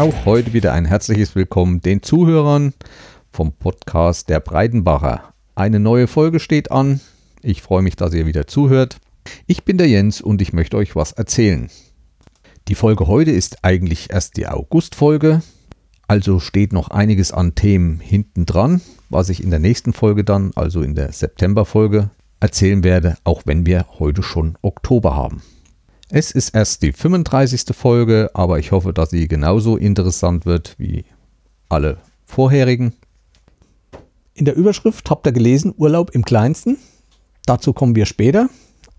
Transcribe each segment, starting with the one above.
Auch heute wieder ein herzliches Willkommen den Zuhörern vom Podcast der Breidenbacher. Eine neue Folge steht an. Ich freue mich, dass ihr wieder zuhört. Ich bin der Jens und ich möchte euch was erzählen. Die Folge heute ist eigentlich erst die August-Folge, also steht noch einiges an Themen hinten dran, was ich in der nächsten Folge dann, also in der September-Folge, erzählen werde, auch wenn wir heute schon Oktober haben. Es ist erst die 35. Folge, aber ich hoffe, dass sie genauso interessant wird wie alle vorherigen. In der Überschrift habt ihr gelesen, Urlaub im kleinsten. Dazu kommen wir später.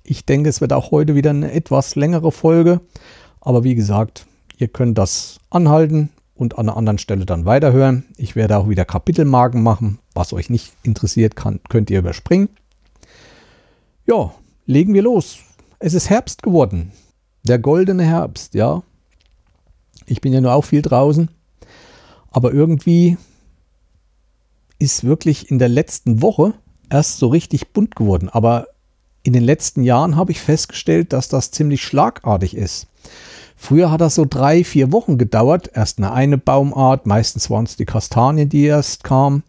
Ich denke, es wird auch heute wieder eine etwas längere Folge. Aber wie gesagt, ihr könnt das anhalten und an einer anderen Stelle dann weiterhören. Ich werde auch wieder Kapitelmarken machen. Was euch nicht interessiert, kann, könnt ihr überspringen. Ja, legen wir los. Es ist Herbst geworden. Der goldene Herbst, ja. Ich bin ja nur auch viel draußen. Aber irgendwie ist wirklich in der letzten Woche erst so richtig bunt geworden. Aber in den letzten Jahren habe ich festgestellt, dass das ziemlich schlagartig ist. Früher hat das so drei, vier Wochen gedauert. Erst eine eine Baumart, meistens waren es die Kastanien, die erst kamen.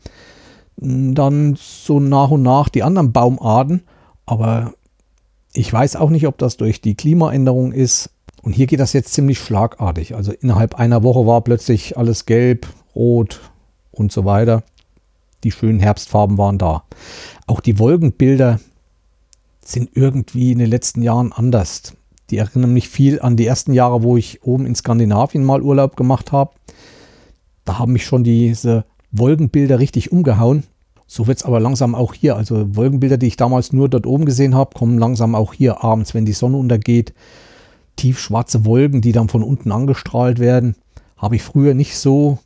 Dann so nach und nach die anderen Baumarten. Aber ich weiß auch nicht, ob das durch die Klimaänderung ist. Und hier geht das jetzt ziemlich schlagartig. Also innerhalb einer Woche war plötzlich alles gelb, rot und so weiter. Die schönen Herbstfarben waren da. Auch die Wolkenbilder sind irgendwie in den letzten Jahren anders. Die erinnern mich viel an die ersten Jahre, wo ich oben in Skandinavien mal Urlaub gemacht habe. Da haben mich schon diese Wolkenbilder richtig umgehauen. So wird es aber langsam auch hier. Also Wolkenbilder, die ich damals nur dort oben gesehen habe, kommen langsam auch hier abends, wenn die Sonne untergeht. Tiefschwarze Wolken, die dann von unten angestrahlt werden, habe ich früher nicht so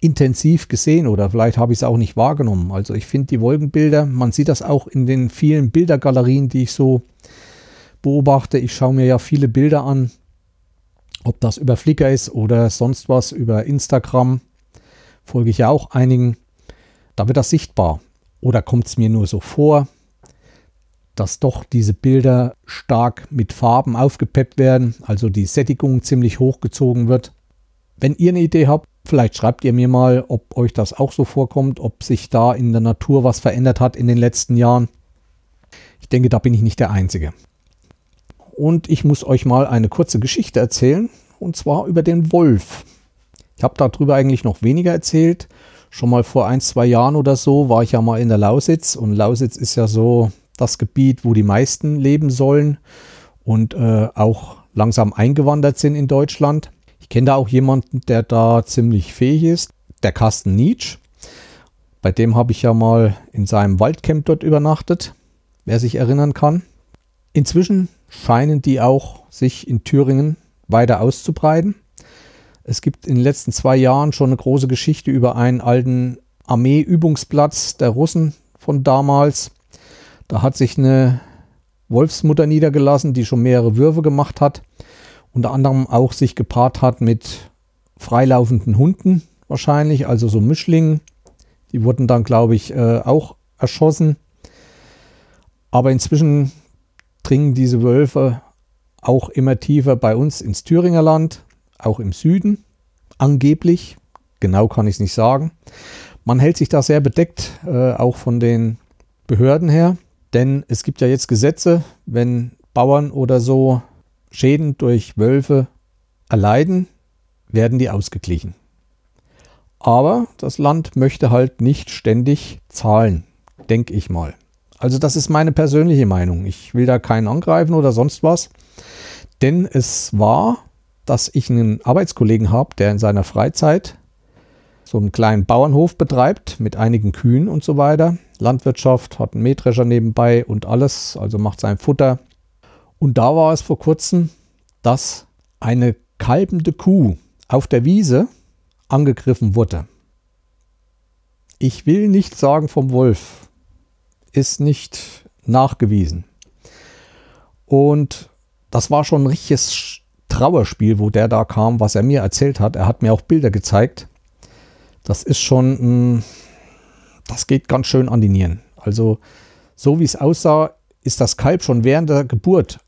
intensiv gesehen oder vielleicht habe ich es auch nicht wahrgenommen. Also ich finde die Wolkenbilder, man sieht das auch in den vielen Bildergalerien, die ich so beobachte. Ich schaue mir ja viele Bilder an, ob das über Flickr ist oder sonst was, über Instagram. Folge ich ja auch einigen. Da wird das sichtbar. Oder kommt es mir nur so vor, dass doch diese Bilder stark mit Farben aufgepeppt werden, also die Sättigung ziemlich hochgezogen wird. Wenn ihr eine Idee habt, vielleicht schreibt ihr mir mal, ob euch das auch so vorkommt, ob sich da in der Natur was verändert hat in den letzten Jahren. Ich denke, da bin ich nicht der Einzige. Und ich muss euch mal eine kurze Geschichte erzählen, und zwar über den Wolf. Ich habe darüber eigentlich noch weniger erzählt, schon mal vor ein, zwei Jahren oder so war ich ja mal in der Lausitz und Lausitz ist ja so das Gebiet, wo die meisten leben sollen und äh, auch langsam eingewandert sind in Deutschland. Ich kenne da auch jemanden, der da ziemlich fähig ist, der Carsten Nietzsch. Bei dem habe ich ja mal in seinem Waldcamp dort übernachtet, wer sich erinnern kann. Inzwischen scheinen die auch sich in Thüringen weiter auszubreiten. Es gibt in den letzten zwei Jahren schon eine große Geschichte über einen alten Armeeübungsplatz der Russen von damals. Da hat sich eine Wolfsmutter niedergelassen, die schon mehrere Würfe gemacht hat. Unter anderem auch sich gepaart hat mit freilaufenden Hunden wahrscheinlich, also so Mischlingen. Die wurden dann, glaube ich, äh, auch erschossen. Aber inzwischen dringen diese Wölfe auch immer tiefer bei uns ins Thüringer Land auch im Süden, angeblich. Genau kann ich es nicht sagen. Man hält sich da sehr bedeckt, äh, auch von den Behörden her, denn es gibt ja jetzt Gesetze, wenn Bauern oder so Schäden durch Wölfe erleiden, werden die ausgeglichen. Aber das Land möchte halt nicht ständig zahlen, denke ich mal. Also das ist meine persönliche Meinung. Ich will da keinen angreifen oder sonst was. Denn es war dass ich einen Arbeitskollegen habe, der in seiner Freizeit so einen kleinen Bauernhof betreibt mit einigen Kühen und so weiter. Landwirtschaft, hat einen Mähdrescher nebenbei und alles, also macht sein Futter. Und da war es vor kurzem, dass eine kalbende Kuh auf der Wiese angegriffen wurde. Ich will nicht sagen vom Wolf, ist nicht nachgewiesen. Und das war schon ein richtiges Trauerspiel, wo der da kam, was er mir erzählt hat. Er hat mir auch Bilder gezeigt. Das ist schon, das geht ganz schön an die Nieren. Also so wie es aussah, ist das Kalb schon während der Geburt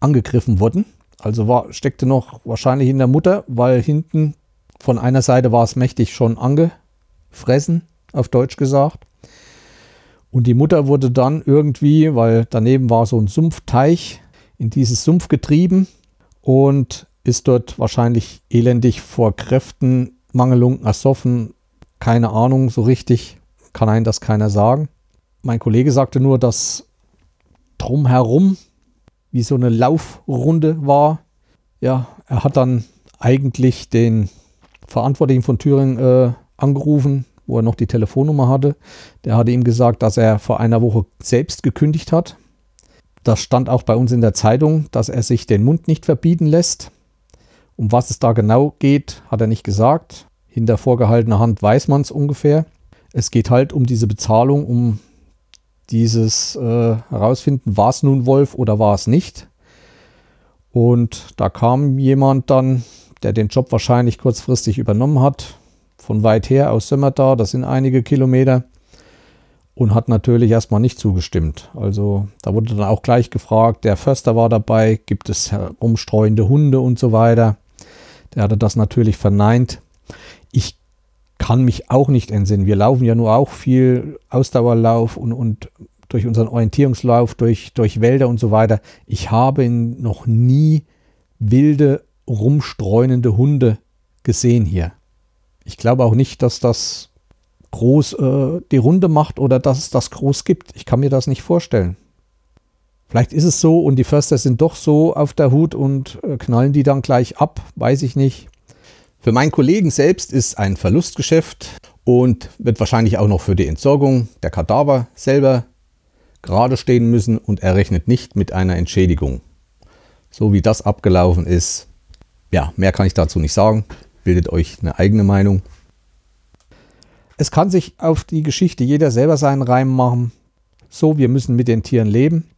angegriffen worden. Also war, steckte noch wahrscheinlich in der Mutter, weil hinten von einer Seite war es mächtig schon angefressen, auf Deutsch gesagt. Und die Mutter wurde dann irgendwie, weil daneben war so ein Sumpfteich, in dieses Sumpf getrieben und ist dort wahrscheinlich elendig vor Kräftenmangelung ersoffen. Keine Ahnung so richtig, kann einen das keiner sagen. Mein Kollege sagte nur, dass drumherum wie so eine Laufrunde war. Ja, er hat dann eigentlich den Verantwortlichen von Thüringen äh, angerufen, wo er noch die Telefonnummer hatte. Der hatte ihm gesagt, dass er vor einer Woche selbst gekündigt hat. Das stand auch bei uns in der Zeitung, dass er sich den Mund nicht verbieten lässt. Um was es da genau geht, hat er nicht gesagt. Hinter vorgehaltener Hand weiß man es ungefähr. Es geht halt um diese Bezahlung, um dieses äh, herausfinden, war es nun Wolf oder war es nicht. Und da kam jemand dann, der den Job wahrscheinlich kurzfristig übernommen hat, von weit her aus Sömmerda, das sind einige Kilometer, und hat natürlich erstmal nicht zugestimmt. Also da wurde dann auch gleich gefragt, der Förster war dabei, gibt es herumstreuende Hunde und so weiter. Der hatte das natürlich verneint. Ich kann mich auch nicht entsinnen. Wir laufen ja nur auch viel Ausdauerlauf und, und durch unseren Orientierungslauf, durch, durch Wälder und so weiter. Ich habe noch nie wilde, rumstreunende Hunde gesehen hier. Ich glaube auch nicht, dass das groß äh, die Runde macht oder dass es das groß gibt. Ich kann mir das nicht vorstellen. Vielleicht ist es so und die Förster sind doch so auf der Hut und äh, knallen die dann gleich ab, weiß ich nicht. Für meinen Kollegen selbst ist ein Verlustgeschäft und wird wahrscheinlich auch noch für die Entsorgung der Kadaver selber gerade stehen müssen und er rechnet nicht mit einer Entschädigung. So wie das abgelaufen ist, ja, mehr kann ich dazu nicht sagen. Bildet euch eine eigene Meinung. Es kann sich auf die Geschichte jeder selber seinen Reim machen. So, wir müssen mit den Tieren leben.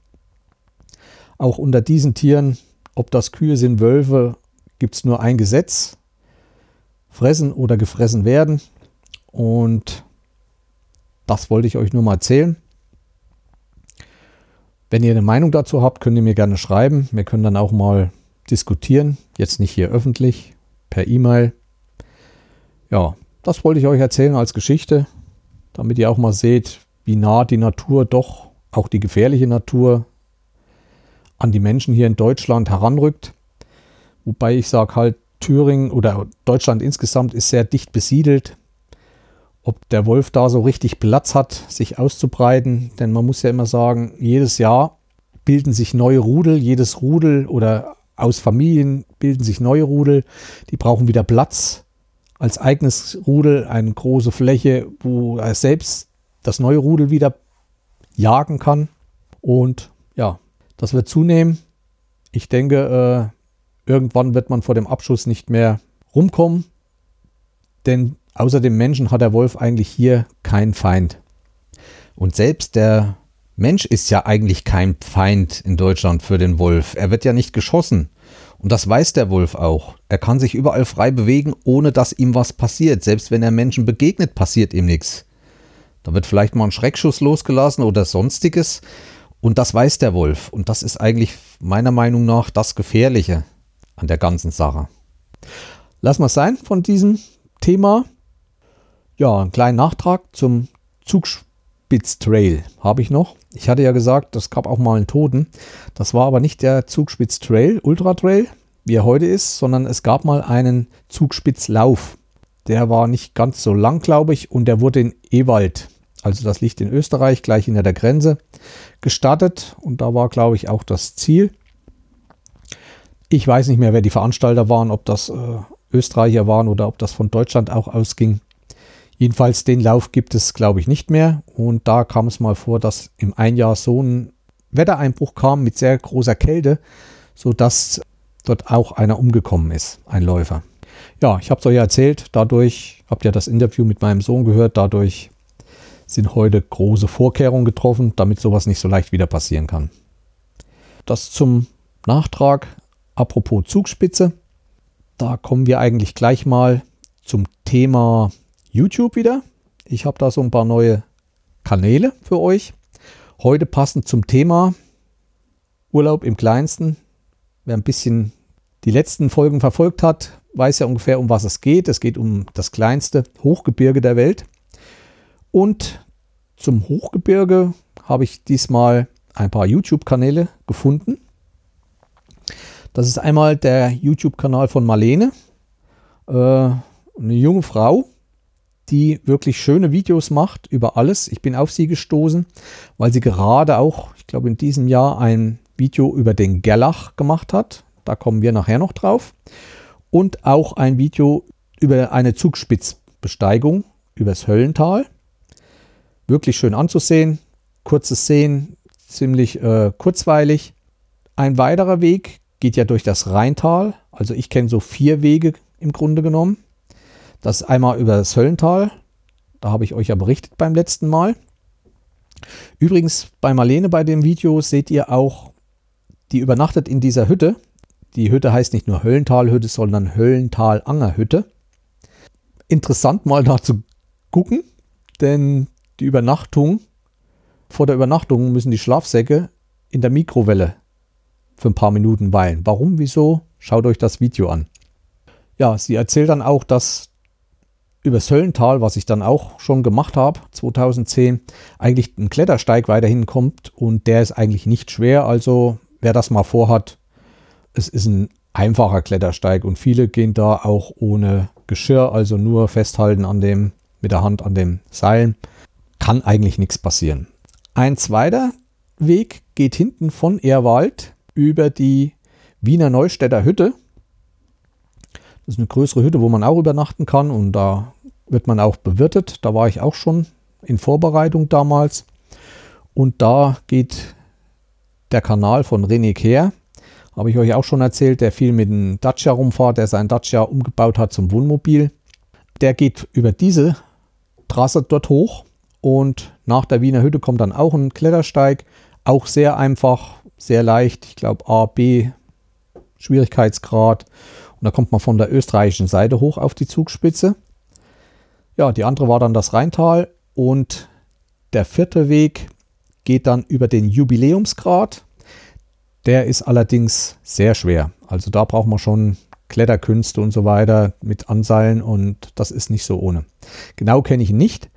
Auch unter diesen Tieren, ob das Kühe sind, Wölfe, gibt es nur ein Gesetz. Fressen oder gefressen werden. Und das wollte ich euch nur mal erzählen. Wenn ihr eine Meinung dazu habt, könnt ihr mir gerne schreiben. Wir können dann auch mal diskutieren. Jetzt nicht hier öffentlich, per E-Mail. Ja, das wollte ich euch erzählen als Geschichte, damit ihr auch mal seht, wie nah die Natur doch, auch die gefährliche Natur, an die Menschen hier in Deutschland heranrückt. Wobei ich sage halt, Thüringen oder Deutschland insgesamt ist sehr dicht besiedelt ob der Wolf da so richtig Platz hat, sich auszubreiten. Denn man muss ja immer sagen, jedes Jahr bilden sich neue Rudel, jedes Rudel oder aus Familien bilden sich neue Rudel, die brauchen wieder Platz als eigenes Rudel, eine große Fläche, wo er selbst das neue Rudel wieder jagen kann. Und ja, das wird zunehmen. Ich denke, äh, irgendwann wird man vor dem Abschuss nicht mehr rumkommen, denn Außer dem Menschen hat der Wolf eigentlich hier keinen Feind. Und selbst der Mensch ist ja eigentlich kein Feind in Deutschland für den Wolf. Er wird ja nicht geschossen. Und das weiß der Wolf auch. Er kann sich überall frei bewegen, ohne dass ihm was passiert. Selbst wenn er Menschen begegnet, passiert ihm nichts. Da wird vielleicht mal ein Schreckschuss losgelassen oder sonstiges. Und das weiß der Wolf. Und das ist eigentlich meiner Meinung nach das Gefährliche an der ganzen Sache. Lass mal sein von diesem Thema. Ja, einen kleinen Nachtrag zum Zugspitz-Trail habe ich noch. Ich hatte ja gesagt, das gab auch mal einen Toten. Das war aber nicht der Zugspitz-Trail, Ultra-Trail, wie er heute ist, sondern es gab mal einen Zugspitzlauf. Der war nicht ganz so lang, glaube ich, und der wurde in Ewald, also das liegt in Österreich, gleich hinter der Grenze, gestartet. Und da war, glaube ich, auch das Ziel. Ich weiß nicht mehr, wer die Veranstalter waren, ob das äh, Österreicher waren oder ob das von Deutschland auch ausging. Jedenfalls den Lauf gibt es, glaube ich, nicht mehr. Und da kam es mal vor, dass im Einjahr so ein Wettereinbruch kam mit sehr großer Kälte, sodass dort auch einer umgekommen ist, ein Läufer. Ja, ich habe es euch erzählt, dadurch habt ihr das Interview mit meinem Sohn gehört, dadurch sind heute große Vorkehrungen getroffen, damit sowas nicht so leicht wieder passieren kann. Das zum Nachtrag. Apropos Zugspitze, da kommen wir eigentlich gleich mal zum Thema YouTube wieder. Ich habe da so ein paar neue Kanäle für euch. Heute passend zum Thema Urlaub im Kleinsten. Wer ein bisschen die letzten Folgen verfolgt hat, weiß ja ungefähr, um was es geht. Es geht um das kleinste Hochgebirge der Welt. Und zum Hochgebirge habe ich diesmal ein paar YouTube-Kanäle gefunden. Das ist einmal der YouTube-Kanal von Marlene, äh, eine junge Frau, die wirklich schöne Videos macht über alles. Ich bin auf sie gestoßen, weil sie gerade auch, ich glaube in diesem Jahr, ein Video über den Gerlach gemacht hat. Da kommen wir nachher noch drauf. Und auch ein Video über eine Zugspitzbesteigung übers Höllental. Wirklich schön anzusehen. Kurze Szenen, ziemlich äh, kurzweilig. Ein weiterer Weg geht ja durch das Rheintal. Also ich kenne so vier Wege im Grunde genommen. Das einmal über das Höllental. Da habe ich euch ja berichtet beim letzten Mal. Übrigens bei Marlene bei dem Video seht ihr auch, die übernachtet in dieser Hütte. Die Hütte heißt nicht nur Höllentalhütte, sondern Höllental-Angerhütte. Interessant mal da zu gucken, denn die Übernachtung, vor der Übernachtung müssen die Schlafsäcke in der Mikrowelle für ein paar Minuten weilen. Warum, wieso? Schaut euch das Video an. Ja, sie erzählt dann auch, dass über Söllental, was ich dann auch schon gemacht habe, 2010, eigentlich ein Klettersteig weiterhin kommt und der ist eigentlich nicht schwer. Also wer das mal vorhat, es ist ein einfacher Klettersteig und viele gehen da auch ohne Geschirr, also nur festhalten an dem, mit der Hand an dem Seilen. Kann eigentlich nichts passieren. Ein zweiter Weg geht hinten von Ehrwald über die Wiener Neustädter Hütte. Das ist eine größere Hütte, wo man auch übernachten kann und da wird man auch bewirtet. Da war ich auch schon in Vorbereitung damals. Und da geht der Kanal von René Kehr. Habe ich euch auch schon erzählt, der viel mit dem Dacia rumfahrt, der sein Dacia umgebaut hat zum Wohnmobil. Der geht über diese Trasse dort hoch und nach der Wiener Hütte kommt dann auch ein Klettersteig. Auch sehr einfach, sehr leicht. Ich glaube A, B Schwierigkeitsgrad. Und da kommt man von der österreichischen Seite hoch auf die Zugspitze. Ja, die andere war dann das Rheintal. Und der vierte Weg geht dann über den Jubiläumsgrad. Der ist allerdings sehr schwer. Also da braucht man schon Kletterkünste und so weiter mit Anseilen und das ist nicht so ohne. Genau kenne ich ihn nicht.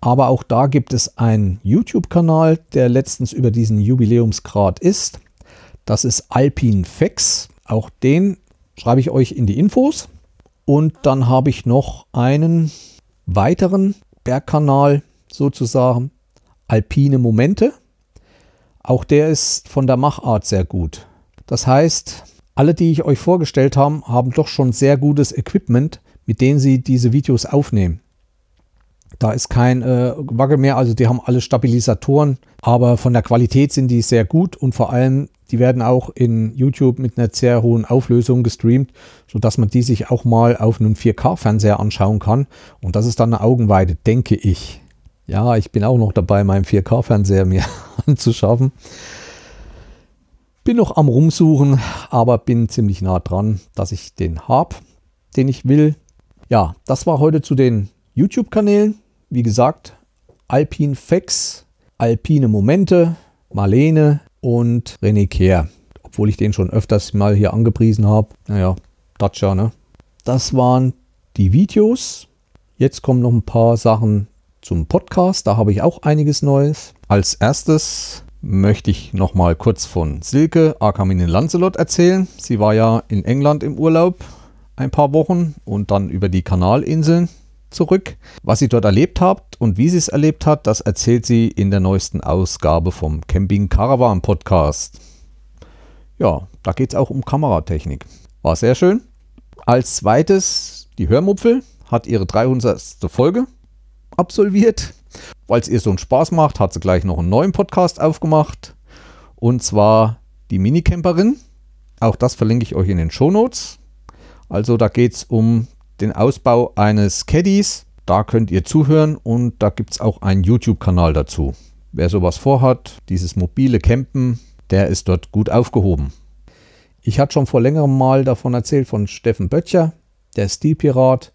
Aber auch da gibt es einen YouTube-Kanal, der letztens über diesen Jubiläumsgrad ist. Das ist Alpin Fex. Auch den schreibe ich euch in die Infos. Und dann habe ich noch einen weiteren Bergkanal sozusagen. Alpine Momente. Auch der ist von der Machart sehr gut. Das heißt, alle, die ich euch vorgestellt habe, haben doch schon sehr gutes Equipment, mit dem sie diese Videos aufnehmen. Da ist kein äh, Wackel mehr, also die haben alle Stabilisatoren, aber von der Qualität sind die sehr gut und vor allem, die werden auch in YouTube mit einer sehr hohen Auflösung gestreamt, sodass man die sich auch mal auf einem 4K-Fernseher anschauen kann. Und das ist dann eine Augenweide, denke ich. Ja, ich bin auch noch dabei, meinen 4K-Fernseher mir anzuschaffen. Bin noch am Rumsuchen, aber bin ziemlich nah dran, dass ich den habe, den ich will. Ja, das war heute zu den YouTube-Kanälen wie gesagt, Alpine Fex, Alpine Momente, Marlene und René Kehr. Obwohl ich den schon öfters mal hier angepriesen habe. Naja, Dacia, ne? Das waren die Videos. Jetzt kommen noch ein paar Sachen zum Podcast. Da habe ich auch einiges Neues. Als erstes möchte ich noch mal kurz von Silke Arkamine Lancelot erzählen. Sie war ja in England im Urlaub ein paar Wochen und dann über die Kanalinseln zurück. Was sie dort erlebt hat und wie sie es erlebt hat, das erzählt sie in der neuesten Ausgabe vom Camping Caravan Podcast. Ja, da geht es auch um Kameratechnik. War sehr schön. Als zweites, die Hörmupfel hat ihre 300. Folge absolviert. Weil es ihr so einen Spaß macht, hat sie gleich noch einen neuen Podcast aufgemacht. Und zwar die Minicamperin. Auch das verlinke ich euch in den Show Notes. Also da geht es um den Ausbau eines Caddies. Da könnt ihr zuhören und da gibt es auch einen YouTube-Kanal dazu. Wer sowas vorhat, dieses mobile Campen, der ist dort gut aufgehoben. Ich hatte schon vor längerem mal davon erzählt von Steffen Böttcher, der Stilpirat,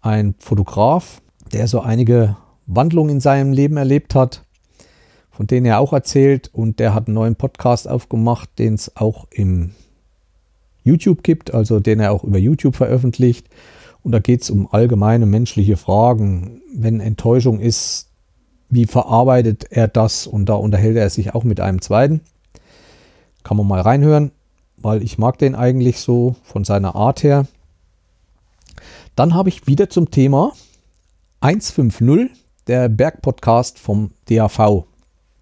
ein Fotograf, der so einige Wandlungen in seinem Leben erlebt hat, von denen er auch erzählt und der hat einen neuen Podcast aufgemacht, den es auch im YouTube gibt, also den er auch über YouTube veröffentlicht. Und da geht es um allgemeine menschliche Fragen. Wenn Enttäuschung ist, wie verarbeitet er das? Und da unterhält er sich auch mit einem zweiten. Kann man mal reinhören, weil ich mag den eigentlich so von seiner Art her. Dann habe ich wieder zum Thema 150, der Bergpodcast vom DAV,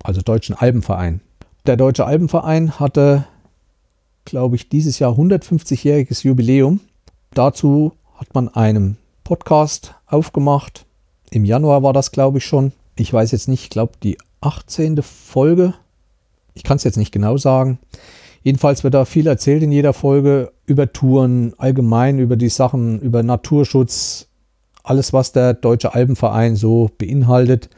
also Deutschen Alpenverein. Der Deutsche Alpenverein hatte, glaube ich, dieses Jahr 150-jähriges Jubiläum. Dazu hat man einen Podcast aufgemacht. Im Januar war das, glaube ich, schon. Ich weiß jetzt nicht, ich glaube, die 18. Folge. Ich kann es jetzt nicht genau sagen. Jedenfalls wird da viel erzählt in jeder Folge über Touren, allgemein über die Sachen, über Naturschutz, alles, was der Deutsche Alpenverein so beinhaltet,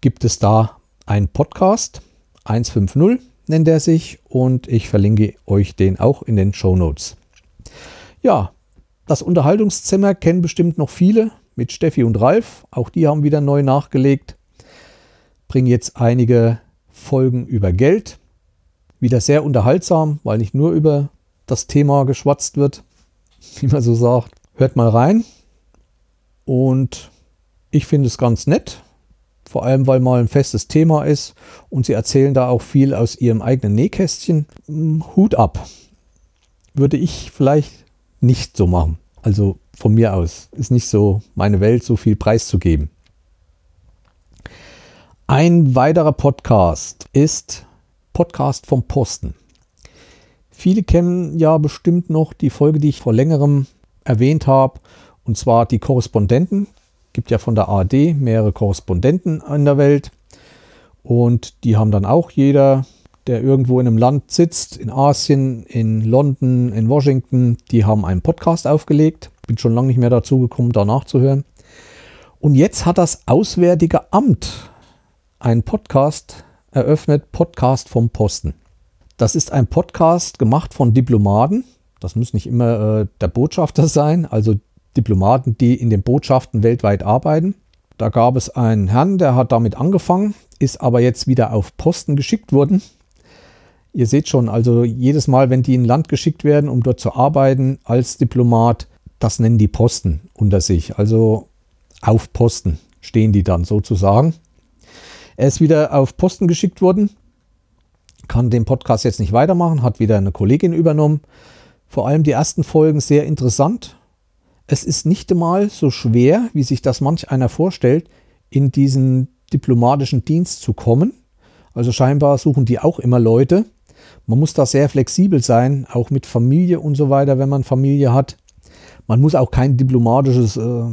gibt es da einen Podcast. 150 nennt er sich und ich verlinke euch den auch in den Show Notes. Ja, das Unterhaltungszimmer kennen bestimmt noch viele mit Steffi und Ralf. Auch die haben wieder neu nachgelegt. Bringen jetzt einige Folgen über Geld. Wieder sehr unterhaltsam, weil nicht nur über das Thema geschwatzt wird, wie man so sagt. Hört mal rein. Und ich finde es ganz nett, vor allem weil mal ein festes Thema ist und sie erzählen da auch viel aus ihrem eigenen Nähkästchen. Hm, Hut ab. Würde ich vielleicht nicht so machen. Also von mir aus. Ist nicht so meine Welt, so viel preiszugeben. Ein weiterer Podcast ist Podcast vom Posten. Viele kennen ja bestimmt noch die Folge, die ich vor längerem erwähnt habe, und zwar die Korrespondenten. Gibt ja von der ARD mehrere Korrespondenten in der Welt. Und die haben dann auch jeder, der irgendwo in einem Land sitzt, in Asien, in London, in Washington, die haben einen Podcast aufgelegt. Bin schon lange nicht mehr dazu gekommen, da nachzuhören. Und jetzt hat das Auswärtige Amt einen Podcast eröffnet, Podcast vom Posten. Das ist ein Podcast gemacht von Diplomaten. Das muss nicht immer äh, der Botschafter sein. Also Diplomaten, die in den Botschaften weltweit arbeiten. Da gab es einen Herrn, der hat damit angefangen, ist aber jetzt wieder auf Posten geschickt worden. Ihr seht schon, also jedes Mal, wenn die in ein Land geschickt werden, um dort zu arbeiten als Diplomat, das nennen die Posten unter sich. Also auf Posten stehen die dann sozusagen. Er ist wieder auf Posten geschickt worden, kann den Podcast jetzt nicht weitermachen, hat wieder eine Kollegin übernommen. Vor allem die ersten Folgen sehr interessant, es ist nicht einmal so schwer, wie sich das manch einer vorstellt, in diesen diplomatischen Dienst zu kommen. Also scheinbar suchen die auch immer Leute. Man muss da sehr flexibel sein, auch mit Familie und so weiter, wenn man Familie hat. Man muss auch kein diplomatisches äh,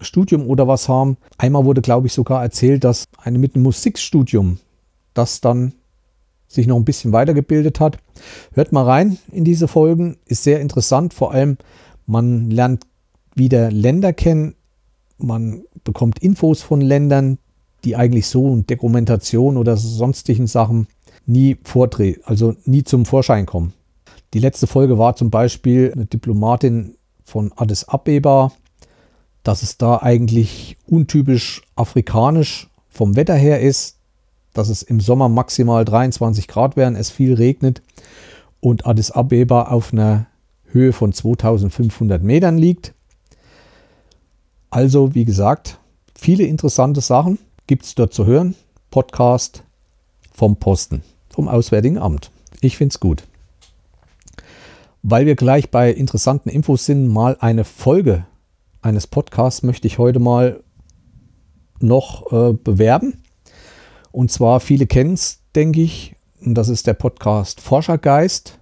Studium oder was haben. Einmal wurde, glaube ich, sogar erzählt, dass eine mit einem Musikstudium das dann sich noch ein bisschen weitergebildet hat. Hört mal rein in diese Folgen, ist sehr interessant. Vor allem, man lernt wieder Länder kennen. Man bekommt Infos von Ländern, die eigentlich so in Dokumentation oder sonstigen Sachen nie vortreten, also nie zum Vorschein kommen. Die letzte Folge war zum Beispiel eine Diplomatin von Addis Abeba, dass es da eigentlich untypisch afrikanisch vom Wetter her ist, dass es im Sommer maximal 23 Grad wären, es viel regnet und Addis Abeba auf einer Höhe von 2500 Metern liegt. Also, wie gesagt, viele interessante Sachen gibt es dort zu hören. Podcast vom Posten, vom Auswärtigen Amt. Ich finde es gut. Weil wir gleich bei interessanten Infos sind, mal eine Folge eines Podcasts möchte ich heute mal noch äh, bewerben. Und zwar, viele kennen es, denke ich, und das ist der Podcast Forschergeist.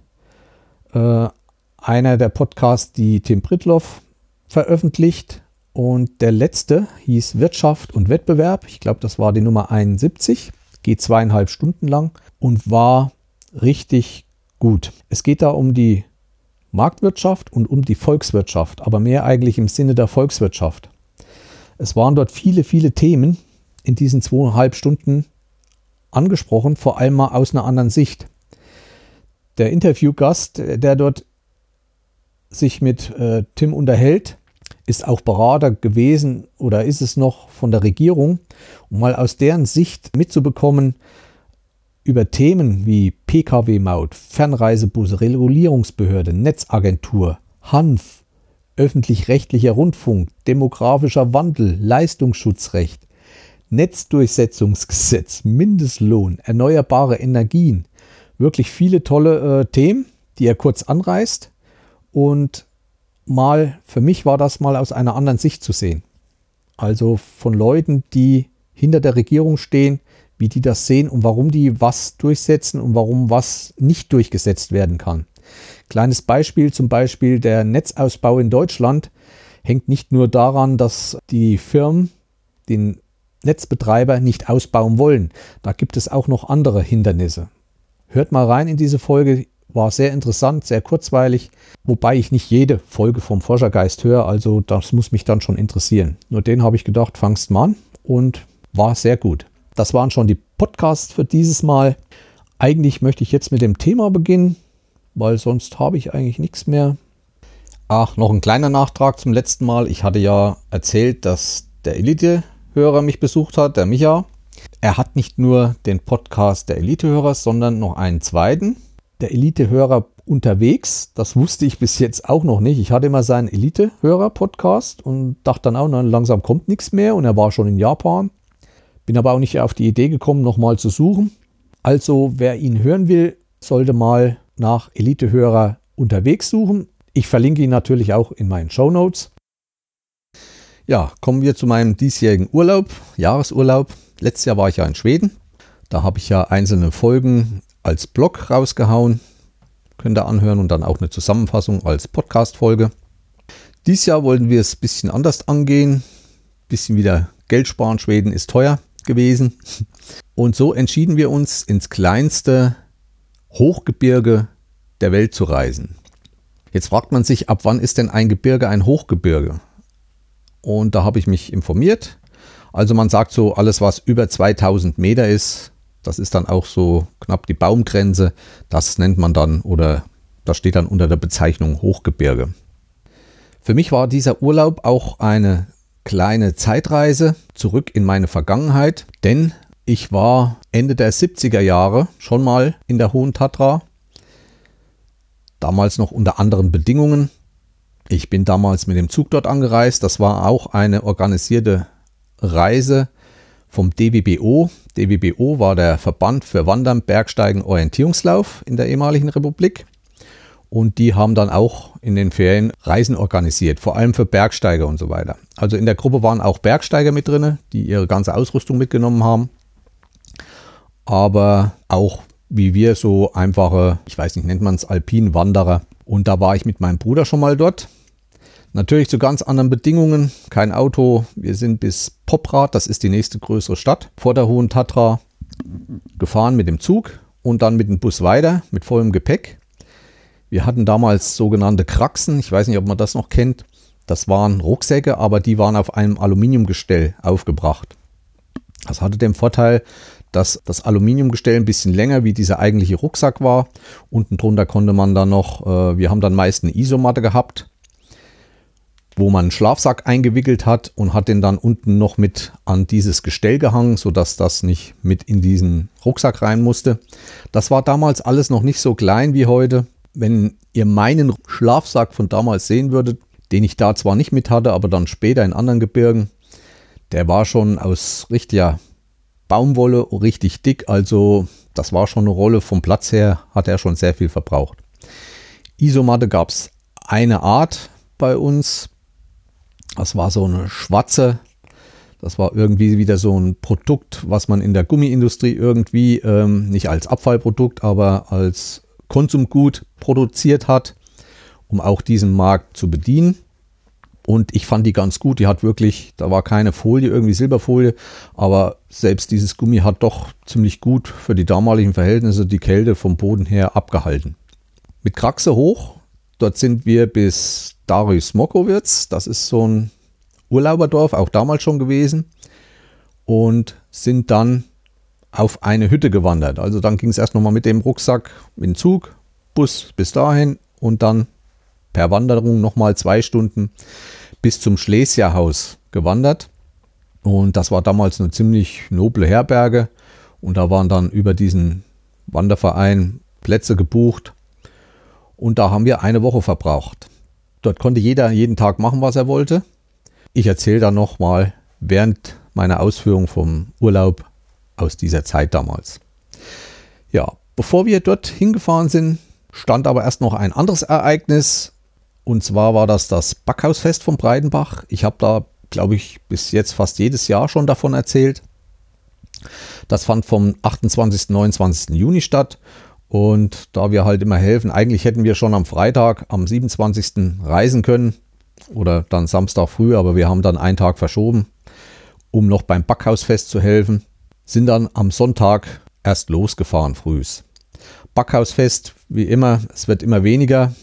Äh, einer der Podcasts, die Tim Pritloff veröffentlicht. Und der letzte hieß Wirtschaft und Wettbewerb. Ich glaube, das war die Nummer 71. Geht zweieinhalb Stunden lang und war richtig gut. Es geht da um die Marktwirtschaft und um die Volkswirtschaft, aber mehr eigentlich im Sinne der Volkswirtschaft. Es waren dort viele, viele Themen in diesen zweieinhalb Stunden angesprochen, vor allem mal aus einer anderen Sicht. Der Interviewgast, der dort sich mit äh, Tim unterhält, ist auch Berater gewesen oder ist es noch von der Regierung, um mal aus deren Sicht mitzubekommen, über Themen wie Pkw-Maut, Fernreisebusse, Regulierungsbehörde, Netzagentur, Hanf, öffentlich-rechtlicher Rundfunk, demografischer Wandel, Leistungsschutzrecht, Netzdurchsetzungsgesetz, Mindestlohn, erneuerbare Energien. Wirklich viele tolle äh, Themen, die er kurz anreißt. Und mal, für mich war das mal aus einer anderen Sicht zu sehen. Also von Leuten, die hinter der Regierung stehen, wie die das sehen und warum die was durchsetzen und warum was nicht durchgesetzt werden kann. Kleines Beispiel, zum Beispiel der Netzausbau in Deutschland hängt nicht nur daran, dass die Firmen den Netzbetreiber nicht ausbauen wollen. Da gibt es auch noch andere Hindernisse. Hört mal rein in diese Folge, war sehr interessant, sehr kurzweilig, wobei ich nicht jede Folge vom Forschergeist höre, also das muss mich dann schon interessieren. Nur den habe ich gedacht, fangst mal an und war sehr gut. Das waren schon die Podcasts für dieses Mal. Eigentlich möchte ich jetzt mit dem Thema beginnen, weil sonst habe ich eigentlich nichts mehr. Ach, noch ein kleiner Nachtrag zum letzten Mal. Ich hatte ja erzählt, dass der Elite-Hörer mich besucht hat, der Micha. Er hat nicht nur den Podcast der Elite-Hörer, sondern noch einen zweiten. Der Elite-Hörer unterwegs, das wusste ich bis jetzt auch noch nicht. Ich hatte immer seinen Elite-Hörer-Podcast und dachte dann auch, na, langsam kommt nichts mehr und er war schon in Japan. Bin aber auch nicht auf die Idee gekommen, nochmal zu suchen. Also wer ihn hören will, sollte mal nach Elite-Hörer unterwegs suchen. Ich verlinke ihn natürlich auch in meinen Show Notes. Ja, kommen wir zu meinem diesjährigen Urlaub, Jahresurlaub. Letztes Jahr war ich ja in Schweden. Da habe ich ja einzelne Folgen als Blog rausgehauen. Könnt ihr anhören und dann auch eine Zusammenfassung als Podcast-Folge. Dieses Jahr wollten wir es ein bisschen anders angehen. Bisschen wieder Geld sparen. Schweden ist teuer gewesen. Und so entschieden wir uns, ins kleinste Hochgebirge der Welt zu reisen. Jetzt fragt man sich, ab wann ist denn ein Gebirge ein Hochgebirge? Und da habe ich mich informiert. Also man sagt so, alles was über 2000 Meter ist, das ist dann auch so knapp die Baumgrenze. Das nennt man dann oder das steht dann unter der Bezeichnung Hochgebirge. Für mich war dieser Urlaub auch eine kleine Zeitreise zurück in meine Vergangenheit, denn ich war Ende der 70er Jahre schon mal in der Hohen Tatra, damals noch unter anderen Bedingungen. Ich bin damals mit dem Zug dort angereist, das war auch eine organisierte Reise vom DWBO. DWBO war der Verband für Wandern, Bergsteigen, Orientierungslauf in der ehemaligen Republik. Und die haben dann auch in den Ferien Reisen organisiert, vor allem für Bergsteiger und so weiter. Also in der Gruppe waren auch Bergsteiger mit drin, die ihre ganze Ausrüstung mitgenommen haben. Aber auch wie wir so einfache, ich weiß nicht, nennt man es Alpinwanderer. Und da war ich mit meinem Bruder schon mal dort. Natürlich zu ganz anderen Bedingungen. Kein Auto. Wir sind bis Poprad, das ist die nächste größere Stadt, vor der Hohen Tatra gefahren mit dem Zug und dann mit dem Bus weiter mit vollem Gepäck. Wir hatten damals sogenannte Kraxen. Ich weiß nicht, ob man das noch kennt. Das waren Rucksäcke, aber die waren auf einem Aluminiumgestell aufgebracht. Das hatte den Vorteil, dass das Aluminiumgestell ein bisschen länger wie dieser eigentliche Rucksack war. Unten drunter konnte man dann noch, äh, wir haben dann meist eine Isomatte gehabt, wo man einen Schlafsack eingewickelt hat und hat den dann unten noch mit an dieses Gestell gehangen, sodass das nicht mit in diesen Rucksack rein musste. Das war damals alles noch nicht so klein wie heute wenn ihr meinen Schlafsack von damals sehen würdet, den ich da zwar nicht mit hatte, aber dann später in anderen Gebirgen, der war schon aus richtiger Baumwolle richtig dick, also das war schon eine Rolle. Vom Platz her hat er schon sehr viel verbraucht. Isomatte gab es eine Art bei uns. Das war so eine schwarze. Das war irgendwie wieder so ein Produkt, was man in der Gummiindustrie irgendwie ähm, nicht als Abfallprodukt, aber als Konsumgut produziert hat, um auch diesen Markt zu bedienen. Und ich fand die ganz gut. Die hat wirklich, da war keine Folie, irgendwie Silberfolie, aber selbst dieses Gummi hat doch ziemlich gut für die damaligen Verhältnisse die Kälte vom Boden her abgehalten. Mit Kraxe hoch, dort sind wir bis Darius Mokowitz, das ist so ein Urlauberdorf, auch damals schon gewesen, und sind dann auf eine Hütte gewandert. Also dann ging es erst nochmal mit dem Rucksack in Zug, Bus bis dahin und dann per Wanderung nochmal zwei Stunden bis zum Schlesierhaus gewandert. Und das war damals eine ziemlich noble Herberge. Und da waren dann über diesen Wanderverein Plätze gebucht und da haben wir eine Woche verbraucht. Dort konnte jeder jeden Tag machen, was er wollte. Ich erzähle dann nochmal während meiner Ausführung vom Urlaub aus dieser Zeit damals. Ja, bevor wir dort hingefahren sind, stand aber erst noch ein anderes Ereignis. Und zwar war das das Backhausfest von Breidenbach. Ich habe da, glaube ich, bis jetzt fast jedes Jahr schon davon erzählt. Das fand vom 28. 29. Juni statt. Und da wir halt immer helfen, eigentlich hätten wir schon am Freitag, am 27. reisen können oder dann Samstag früh, aber wir haben dann einen Tag verschoben, um noch beim Backhausfest zu helfen, sind dann am Sonntag erst losgefahren frühs. Backhausfest, wie immer, es wird immer weniger.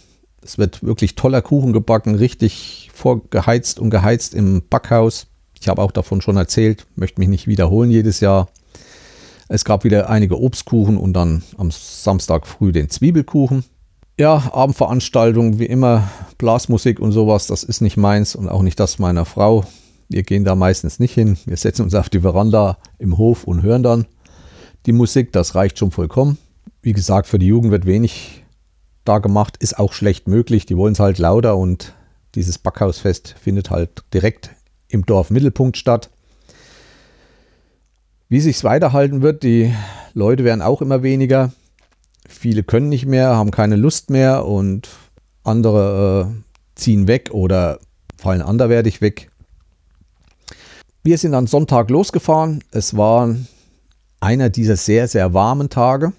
Es wird wirklich toller Kuchen gebacken, richtig vorgeheizt und geheizt im Backhaus. Ich habe auch davon schon erzählt, möchte mich nicht wiederholen jedes Jahr. Es gab wieder einige Obstkuchen und dann am Samstag früh den Zwiebelkuchen. Ja, Abendveranstaltungen wie immer, Blasmusik und sowas, das ist nicht meins und auch nicht das meiner Frau. Wir gehen da meistens nicht hin. Wir setzen uns auf die Veranda im Hof und hören dann die Musik. Das reicht schon vollkommen. Wie gesagt, für die Jugend wird wenig da gemacht, ist auch schlecht möglich. Die wollen es halt lauter und dieses Backhausfest findet halt direkt im Dorfmittelpunkt statt. Wie sich es weiterhalten wird, die Leute werden auch immer weniger. Viele können nicht mehr, haben keine Lust mehr und andere äh, ziehen weg oder fallen anderwertig weg. Wir sind am Sonntag losgefahren. Es war einer dieser sehr, sehr warmen Tage.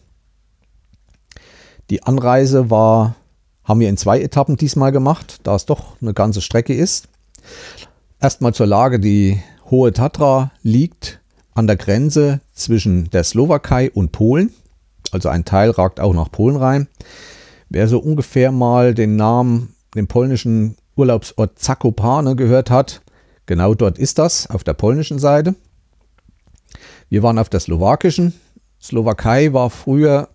Die Anreise war, haben wir in zwei Etappen diesmal gemacht, da es doch eine ganze Strecke ist. Erstmal zur Lage, die Hohe Tatra liegt an der Grenze zwischen der Slowakei und Polen. Also ein Teil ragt auch nach Polen rein. Wer so ungefähr mal den Namen, den polnischen Urlaubsort Zakopane gehört hat, genau dort ist das, auf der polnischen Seite. Wir waren auf der slowakischen. Slowakei war früher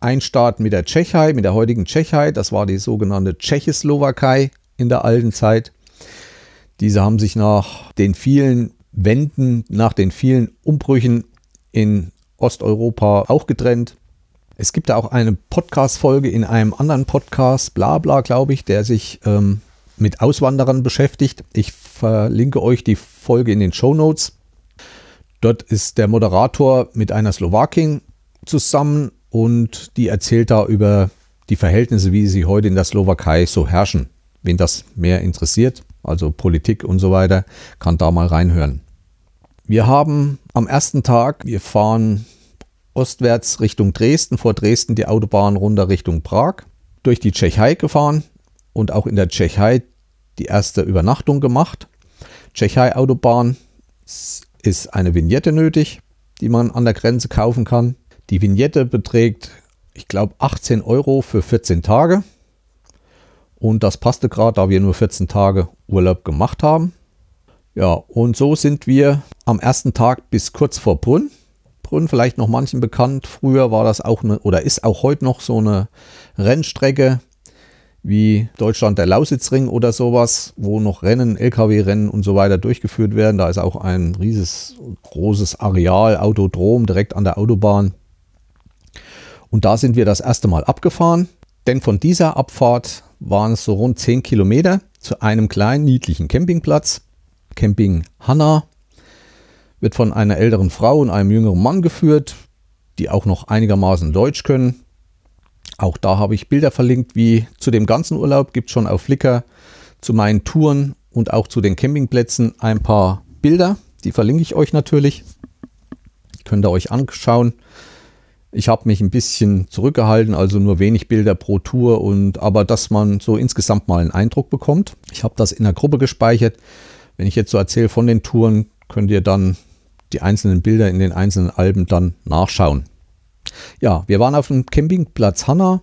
ein Staat mit der Tschechei, mit der heutigen Tschechei. Das war die sogenannte Tschechoslowakei in der alten Zeit. Diese haben sich nach den vielen Wenden nach den vielen Umbrüchen in Osteuropa auch getrennt. Es gibt da auch eine Podcast-Folge in einem anderen Podcast, Blabla, glaube ich, der sich ähm, mit Auswanderern beschäftigt. Ich verlinke euch die Folge in den Show Notes. Dort ist der Moderator mit einer Slowakin zusammen und die erzählt da über die Verhältnisse, wie sie heute in der Slowakei so herrschen. Wen das mehr interessiert, also Politik und so weiter, kann da mal reinhören. Wir haben am ersten Tag, wir fahren ostwärts Richtung Dresden, vor Dresden die Autobahn runter Richtung Prag, durch die Tschechei gefahren und auch in der Tschechei die erste Übernachtung gemacht. Tschechei-Autobahn ist eine Vignette nötig, die man an der Grenze kaufen kann. Die Vignette beträgt, ich glaube, 18 Euro für 14 Tage. Und das passte gerade, da wir nur 14 Tage Urlaub gemacht haben. Ja, und so sind wir am ersten Tag bis kurz vor Brunn. Brunn vielleicht noch manchen bekannt. Früher war das auch eine oder ist auch heute noch so eine Rennstrecke wie Deutschland der Lausitzring oder sowas, wo noch Rennen, LKW-Rennen und so weiter durchgeführt werden. Da ist auch ein riesiges großes Areal, Autodrom direkt an der Autobahn. Und da sind wir das erste Mal abgefahren, denn von dieser Abfahrt waren es so rund 10 Kilometer zu einem kleinen niedlichen Campingplatz. Camping Hanna wird von einer älteren Frau und einem jüngeren Mann geführt, die auch noch einigermaßen Deutsch können. Auch da habe ich Bilder verlinkt, wie zu dem ganzen Urlaub gibt es schon auf Flickr zu meinen Touren und auch zu den Campingplätzen ein paar Bilder. Die verlinke ich euch natürlich. Könnt ihr euch anschauen. Ich habe mich ein bisschen zurückgehalten, also nur wenig Bilder pro Tour und aber dass man so insgesamt mal einen Eindruck bekommt. Ich habe das in der Gruppe gespeichert. Wenn ich jetzt so erzähle von den Touren, könnt ihr dann die einzelnen Bilder in den einzelnen Alben dann nachschauen. Ja, wir waren auf dem Campingplatz Hanna.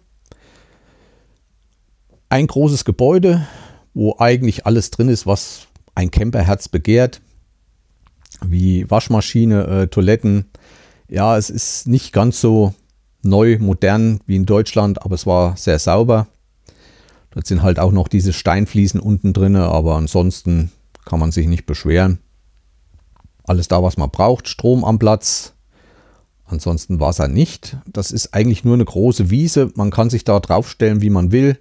Ein großes Gebäude, wo eigentlich alles drin ist, was ein Camperherz begehrt. Wie Waschmaschine, äh, Toiletten. Ja, es ist nicht ganz so neu, modern wie in Deutschland, aber es war sehr sauber. Dort sind halt auch noch diese Steinfliesen unten drin, aber ansonsten kann man sich nicht beschweren. Alles da, was man braucht. Strom am Platz. ansonsten Wasser nicht. Das ist eigentlich nur eine große Wiese. Man kann sich da draufstellen, wie man will.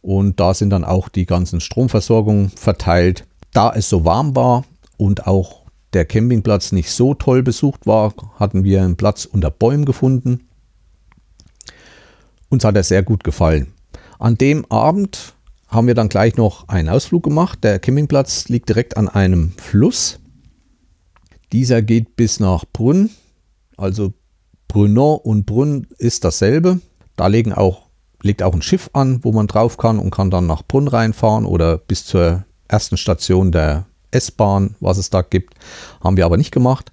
Und da sind dann auch die ganzen Stromversorgungen verteilt. Da es so warm war und auch der Campingplatz nicht so toll besucht war, hatten wir einen Platz unter Bäumen gefunden. Uns hat er sehr gut gefallen. An dem Abend haben wir dann gleich noch einen Ausflug gemacht. Der Campingplatz liegt direkt an einem Fluss. Dieser geht bis nach Brunn, also Brunon und Brunn ist dasselbe. Da legen auch, legt auch ein Schiff an, wo man drauf kann und kann dann nach Brunn reinfahren oder bis zur ersten Station der S-Bahn, was es da gibt. Haben wir aber nicht gemacht,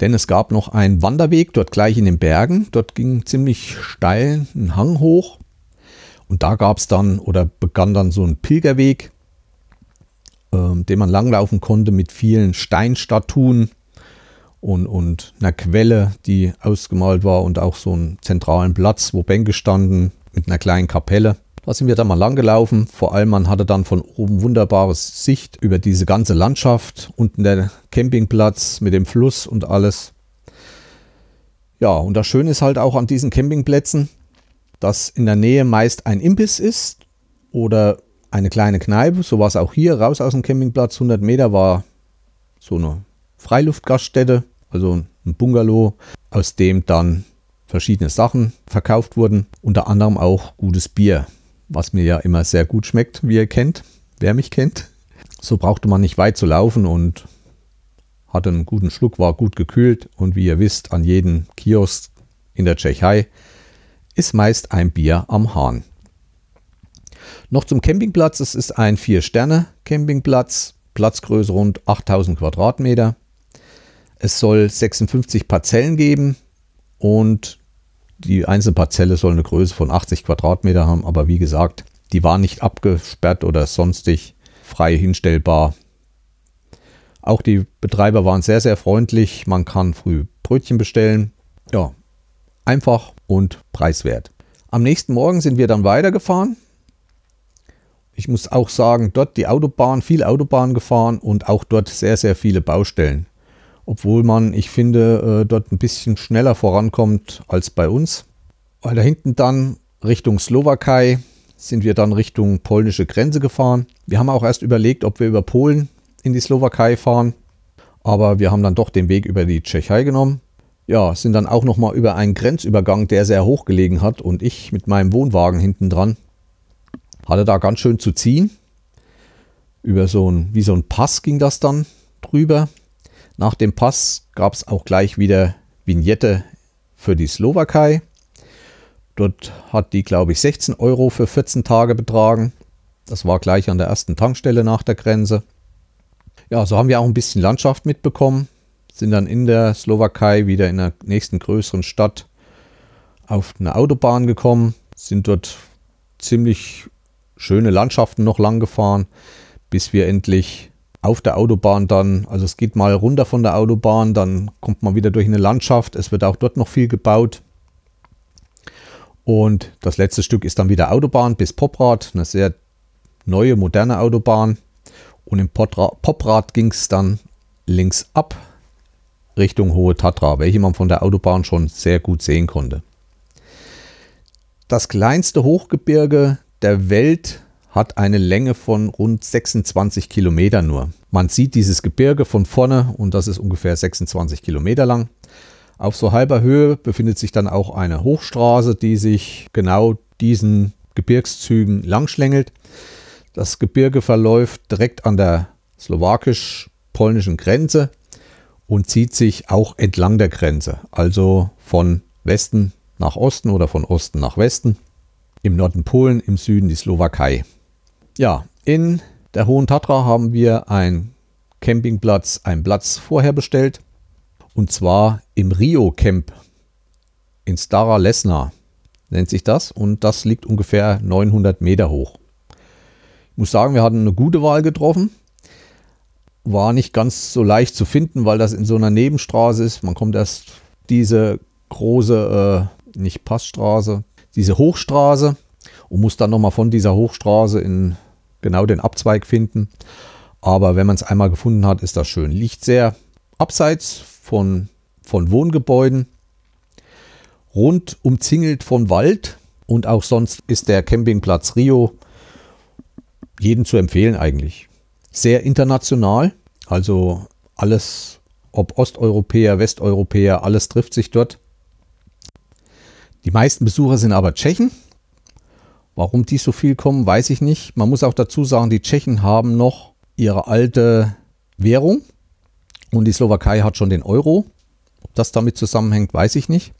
denn es gab noch einen Wanderweg dort gleich in den Bergen. Dort ging ziemlich steil ein Hang hoch und da gab es dann oder begann dann so ein Pilgerweg, ähm, den man langlaufen konnte mit vielen Steinstatuen und, und einer Quelle, die ausgemalt war und auch so einen zentralen Platz, wo Bänke standen mit einer kleinen Kapelle. Da sind wir dann mal lang gelaufen. Vor allem, man hatte dann von oben wunderbares Sicht über diese ganze Landschaft. Unten der Campingplatz mit dem Fluss und alles. Ja, und das Schöne ist halt auch an diesen Campingplätzen, dass in der Nähe meist ein Imbiss ist oder eine kleine Kneipe. So war es auch hier. Raus aus dem Campingplatz, 100 Meter war so eine Freiluftgaststätte also ein Bungalow, aus dem dann verschiedene Sachen verkauft wurden, unter anderem auch gutes Bier, was mir ja immer sehr gut schmeckt, wie ihr kennt, wer mich kennt. So brauchte man nicht weit zu laufen und hatte einen guten Schluck, war gut gekühlt und wie ihr wisst, an jedem Kiosk in der Tschechei ist meist ein Bier am Hahn. Noch zum Campingplatz. Es ist ein Vier-Sterne-Campingplatz, Platzgröße rund 8000 Quadratmeter. Es soll 56 Parzellen geben und die einzelne Parzelle soll eine Größe von 80 Quadratmeter haben, aber wie gesagt, die war nicht abgesperrt oder sonstig frei hinstellbar. Auch die Betreiber waren sehr, sehr freundlich. Man kann früh Brötchen bestellen. Ja, einfach und preiswert. Am nächsten Morgen sind wir dann weitergefahren. Ich muss auch sagen, dort die Autobahn, viel Autobahn gefahren und auch dort sehr, sehr viele Baustellen obwohl man, ich finde, äh, dort ein bisschen schneller vorankommt als bei uns. Weil da hinten dann Richtung Slowakei sind wir dann Richtung polnische Grenze gefahren. Wir haben auch erst überlegt, ob wir über Polen in die Slowakei fahren, aber wir haben dann doch den Weg über die Tschechei genommen. Ja, sind dann auch nochmal über einen Grenzübergang, der sehr hoch gelegen hat und ich mit meinem Wohnwagen hinten dran hatte da ganz schön zu ziehen. Über so ein, wie so ein Pass ging das dann drüber. Nach dem Pass gab es auch gleich wieder Vignette für die Slowakei. Dort hat die, glaube ich, 16 Euro für 14 Tage betragen. Das war gleich an der ersten Tankstelle nach der Grenze. Ja, so haben wir auch ein bisschen Landschaft mitbekommen. Sind dann in der Slowakei wieder in der nächsten größeren Stadt auf eine Autobahn gekommen. Sind dort ziemlich schöne Landschaften noch lang gefahren, bis wir endlich auf der Autobahn dann, also es geht mal runter von der Autobahn, dann kommt man wieder durch eine Landschaft. Es wird auch dort noch viel gebaut. Und das letzte Stück ist dann wieder Autobahn bis Poprad, eine sehr neue, moderne Autobahn. Und im Poprad ging es dann links ab Richtung Hohe Tatra, welche man von der Autobahn schon sehr gut sehen konnte. Das kleinste Hochgebirge der Welt hat eine Länge von rund 26 Kilometer nur. Man sieht dieses Gebirge von vorne und das ist ungefähr 26 Kilometer lang. Auf so halber Höhe befindet sich dann auch eine Hochstraße, die sich genau diesen Gebirgszügen langschlängelt. Das Gebirge verläuft direkt an der slowakisch-polnischen Grenze und zieht sich auch entlang der Grenze, also von Westen nach Osten oder von Osten nach Westen. Im Norden Polen, im Süden die Slowakei. Ja, in der Hohen Tatra haben wir einen Campingplatz, einen Platz vorher bestellt. Und zwar im Rio Camp in Stara Lesna nennt sich das. Und das liegt ungefähr 900 Meter hoch. Ich muss sagen, wir hatten eine gute Wahl getroffen. War nicht ganz so leicht zu finden, weil das in so einer Nebenstraße ist. Man kommt erst diese große, äh, nicht Passstraße, diese Hochstraße und muss dann nochmal von dieser Hochstraße in genau den Abzweig finden. Aber wenn man es einmal gefunden hat, ist das schön. Liegt sehr abseits von, von Wohngebäuden. rund umzingelt von Wald und auch sonst ist der Campingplatz Rio jedem zu empfehlen eigentlich. Sehr international, also alles, ob Osteuropäer, Westeuropäer, alles trifft sich dort. Die meisten Besucher sind aber Tschechen. Warum die so viel kommen, weiß ich nicht. Man muss auch dazu sagen, die Tschechen haben noch ihre alte Währung und die Slowakei hat schon den Euro. Ob das damit zusammenhängt, weiß ich nicht.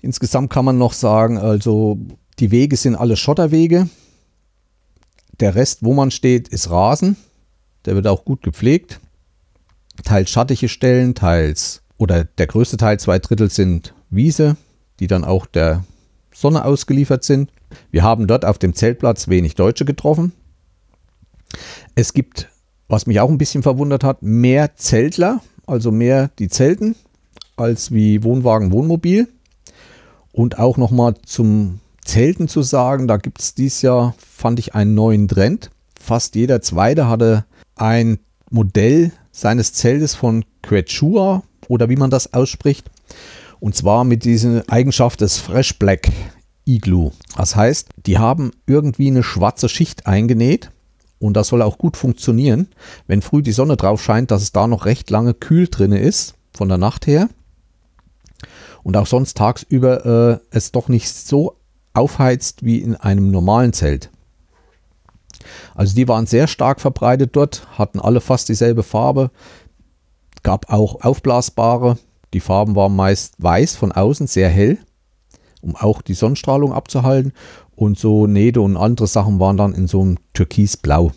Insgesamt kann man noch sagen, also die Wege sind alle Schotterwege. Der Rest, wo man steht, ist Rasen. Der wird auch gut gepflegt. Teils schattige Stellen, teils oder der größte Teil, zwei Drittel sind Wiese, die dann auch der Sonne ausgeliefert sind. Wir haben dort auf dem Zeltplatz wenig Deutsche getroffen. Es gibt, was mich auch ein bisschen verwundert hat, mehr Zeltler, also mehr die Zelten, als wie Wohnwagen, Wohnmobil. Und auch nochmal zum Zelten zu sagen, da gibt es dieses Jahr, fand ich, einen neuen Trend. Fast jeder Zweite hatte ein Modell seines Zeltes von Quechua oder wie man das ausspricht. Und zwar mit dieser Eigenschaft des Fresh Black Igloo. Das heißt, die haben irgendwie eine schwarze Schicht eingenäht und das soll auch gut funktionieren, wenn früh die Sonne drauf scheint, dass es da noch recht lange kühl drin ist, von der Nacht her und auch sonst tagsüber äh, es doch nicht so aufheizt wie in einem normalen Zelt. Also die waren sehr stark verbreitet dort, hatten alle fast dieselbe Farbe, gab auch aufblasbare. Die Farben waren meist weiß von außen, sehr hell, um auch die Sonnenstrahlung abzuhalten. Und so Nähte und andere Sachen waren dann in so einem Türkisblau.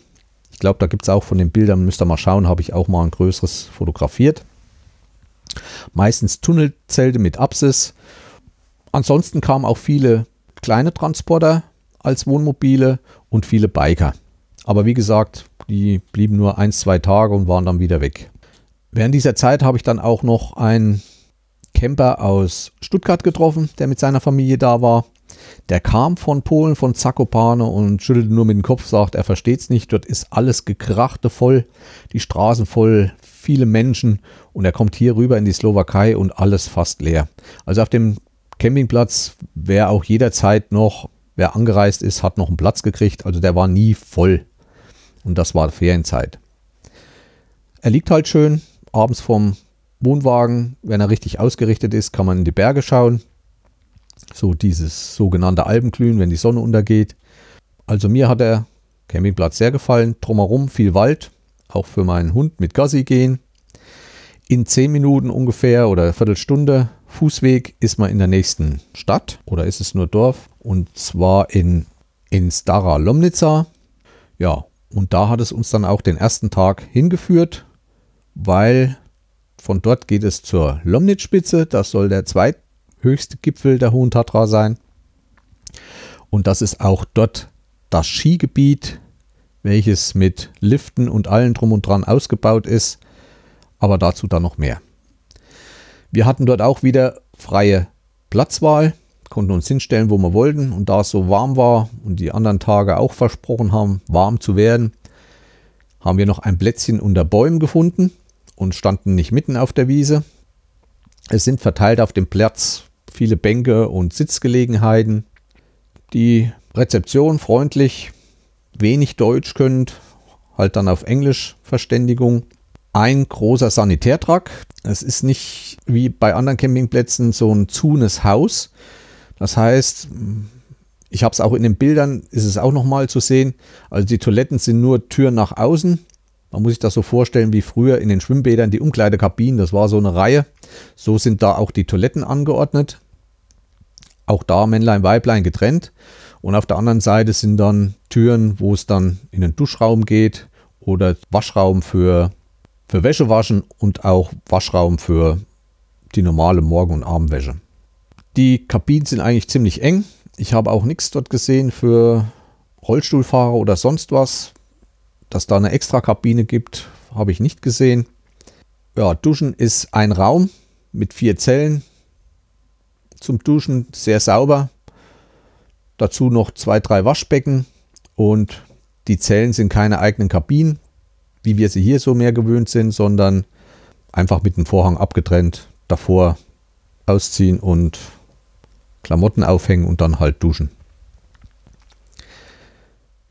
Ich glaube, da gibt es auch von den Bildern, müsst ihr mal schauen, habe ich auch mal ein größeres fotografiert. Meistens Tunnelzelte mit Apsis. Ansonsten kamen auch viele kleine Transporter als Wohnmobile und viele Biker. Aber wie gesagt, die blieben nur ein, zwei Tage und waren dann wieder weg. Während dieser Zeit habe ich dann auch noch einen Camper aus Stuttgart getroffen, der mit seiner Familie da war. Der kam von Polen, von Zakopane und schüttelte nur mit dem Kopf, sagt, er versteht es nicht. Dort ist alles gekrachte voll, die Straßen voll, viele Menschen und er kommt hier rüber in die Slowakei und alles fast leer. Also auf dem Campingplatz wäre auch jederzeit noch, wer angereist ist, hat noch einen Platz gekriegt. Also der war nie voll. Und das war Ferienzeit. Er liegt halt schön abends vom Wohnwagen. Wenn er richtig ausgerichtet ist, kann man in die Berge schauen. So dieses sogenannte Alpenglühen, wenn die Sonne untergeht. Also mir hat der Campingplatz sehr gefallen. Drumherum viel Wald, auch für meinen Hund mit Gassi gehen. In zehn Minuten ungefähr oder Viertelstunde Fußweg ist man in der nächsten Stadt oder ist es nur Dorf und zwar in, in Stara Lomnica. Ja, und da hat es uns dann auch den ersten Tag hingeführt, weil von dort geht es zur Lomnitz-Spitze. Das soll der zweithöchste Gipfel der Hohen Tatra sein. Und das ist auch dort das Skigebiet, welches mit Liften und allem drum und dran ausgebaut ist. Aber dazu dann noch mehr. Wir hatten dort auch wieder freie Platzwahl, konnten uns hinstellen, wo wir wollten. Und da es so warm war und die anderen Tage auch versprochen haben, warm zu werden, haben wir noch ein Plätzchen unter Bäumen gefunden und standen nicht mitten auf der Wiese. Es sind verteilt auf dem Platz viele Bänke und Sitzgelegenheiten. Die Rezeption freundlich, wenig Deutsch könnt, halt dann auf Englisch Verständigung. Ein großer Sanitärtrakt. Es ist nicht wie bei anderen Campingplätzen so ein zunes Haus. Das heißt, ich habe es auch in den Bildern, ist es auch nochmal zu sehen. Also die Toiletten sind nur Türen nach außen. Man muss sich das so vorstellen wie früher in den Schwimmbädern die Umkleidekabinen. Das war so eine Reihe. So sind da auch die Toiletten angeordnet. Auch da Männlein, Weiblein getrennt. Und auf der anderen Seite sind dann Türen, wo es dann in den Duschraum geht oder Waschraum für, für Wäschewaschen und auch Waschraum für die normale Morgen- und Abendwäsche. Die Kabinen sind eigentlich ziemlich eng. Ich habe auch nichts dort gesehen für Rollstuhlfahrer oder sonst was. Dass da eine extra Kabine gibt, habe ich nicht gesehen. Ja, Duschen ist ein Raum mit vier Zellen. Zum Duschen sehr sauber. Dazu noch zwei, drei Waschbecken und die Zellen sind keine eigenen Kabinen, wie wir sie hier so mehr gewöhnt sind, sondern einfach mit dem Vorhang abgetrennt. Davor ausziehen und Klamotten aufhängen und dann halt duschen.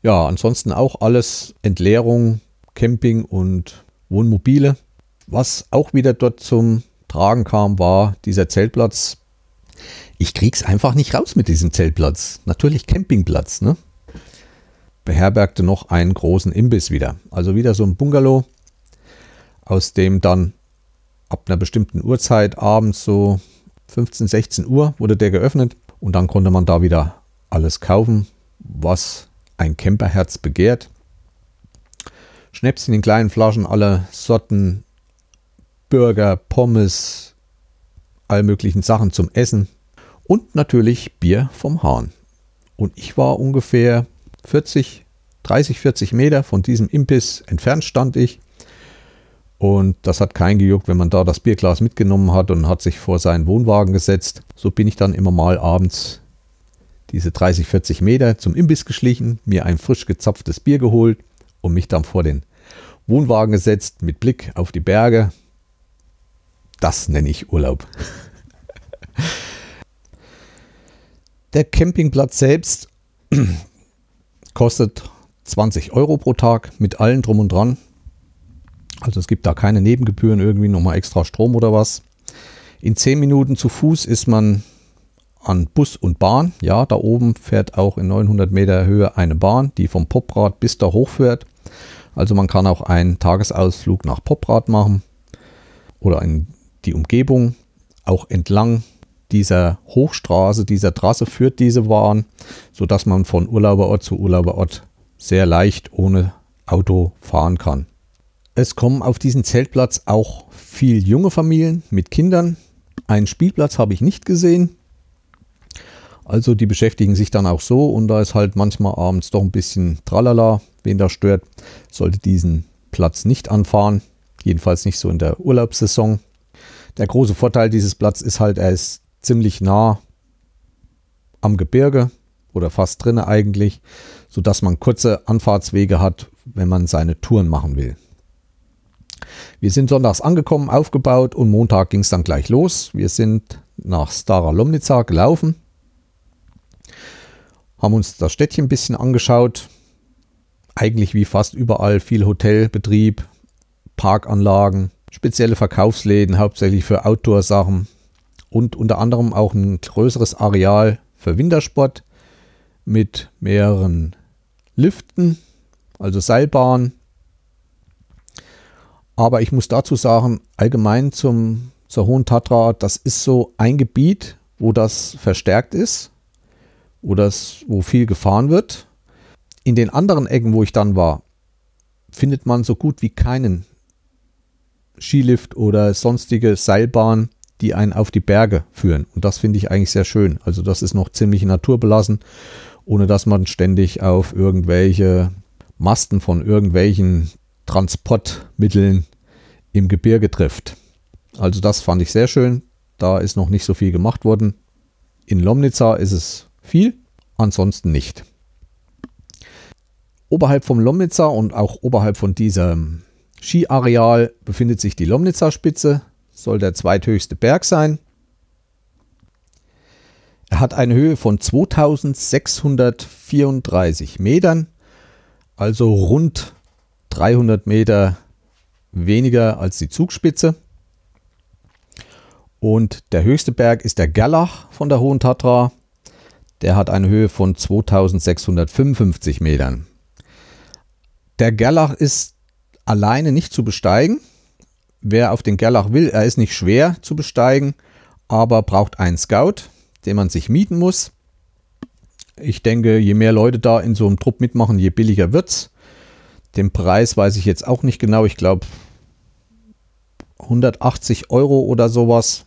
Ja, ansonsten auch alles Entleerung, Camping und Wohnmobile. Was auch wieder dort zum Tragen kam, war dieser Zeltplatz. Ich krieg's einfach nicht raus mit diesem Zeltplatz. Natürlich Campingplatz, ne? Beherbergte noch einen großen Imbiss wieder. Also wieder so ein Bungalow, aus dem dann ab einer bestimmten Uhrzeit abends so 15, 16 Uhr wurde der geöffnet und dann konnte man da wieder alles kaufen, was ein Camperherz begehrt. Schnäpschen in kleinen Flaschen, alle Sorten, Burger, Pommes, all möglichen Sachen zum Essen und natürlich Bier vom Hahn. Und ich war ungefähr 40, 30, 40 Meter von diesem Imbiss entfernt stand ich. Und das hat keinen gejuckt, wenn man da das Bierglas mitgenommen hat und hat sich vor seinen Wohnwagen gesetzt. So bin ich dann immer mal abends diese 30, 40 Meter zum Imbiss geschlichen, mir ein frisch gezapftes Bier geholt und mich dann vor den Wohnwagen gesetzt mit Blick auf die Berge. Das nenne ich Urlaub. Der Campingplatz selbst kostet 20 Euro pro Tag mit allen drum und dran. Also es gibt da keine Nebengebühren, irgendwie nochmal extra Strom oder was. In 10 Minuten zu Fuß ist man an Bus und Bahn. Ja, da oben fährt auch in 900 Meter Höhe eine Bahn, die vom Poprad bis da hochfährt. Also man kann auch einen Tagesausflug nach Poprad machen oder in die Umgebung. Auch entlang dieser Hochstraße, dieser Trasse führt diese Bahn, sodass man von Urlauberort zu Urlauberort sehr leicht ohne Auto fahren kann. Es kommen auf diesen Zeltplatz auch viel junge Familien mit Kindern. Einen Spielplatz habe ich nicht gesehen. Also die beschäftigen sich dann auch so und da ist halt manchmal abends doch ein bisschen tralala, wen da stört, sollte diesen Platz nicht anfahren. Jedenfalls nicht so in der Urlaubssaison. Der große Vorteil dieses Platzes ist halt, er ist ziemlich nah am Gebirge oder fast drinne eigentlich, sodass man kurze Anfahrtswege hat, wenn man seine Touren machen will. Wir sind sonntags angekommen, aufgebaut und Montag ging es dann gleich los. Wir sind nach Stara Lomnica gelaufen haben uns das Städtchen ein bisschen angeschaut. Eigentlich wie fast überall viel Hotelbetrieb, Parkanlagen, spezielle Verkaufsläden, hauptsächlich für Outdoor-Sachen und unter anderem auch ein größeres Areal für Wintersport mit mehreren Liften, also Seilbahnen. Aber ich muss dazu sagen, allgemein zum, zur Hohen Tatra, das ist so ein Gebiet, wo das verstärkt ist wo, das, wo viel gefahren wird. In den anderen Ecken, wo ich dann war, findet man so gut wie keinen Skilift oder sonstige Seilbahn, die einen auf die Berge führen. Und das finde ich eigentlich sehr schön. Also das ist noch ziemlich naturbelassen, ohne dass man ständig auf irgendwelche Masten von irgendwelchen Transportmitteln im Gebirge trifft. Also das fand ich sehr schön. Da ist noch nicht so viel gemacht worden. In Lomnica ist es viel, ansonsten nicht. Oberhalb vom Lomnitzer und auch oberhalb von diesem Skiareal befindet sich die Lomnitzer Spitze, soll der zweithöchste Berg sein. Er hat eine Höhe von 2634 Metern, also rund 300 Meter weniger als die Zugspitze. Und der höchste Berg ist der Gerlach von der Hohen Tatra der hat eine Höhe von 2655 Metern. Der Gerlach ist alleine nicht zu besteigen. Wer auf den Gerlach will, er ist nicht schwer zu besteigen, aber braucht einen Scout, den man sich mieten muss. Ich denke, je mehr Leute da in so einem Trupp mitmachen, je billiger wird's. Den Preis weiß ich jetzt auch nicht genau. Ich glaube 180 Euro oder sowas.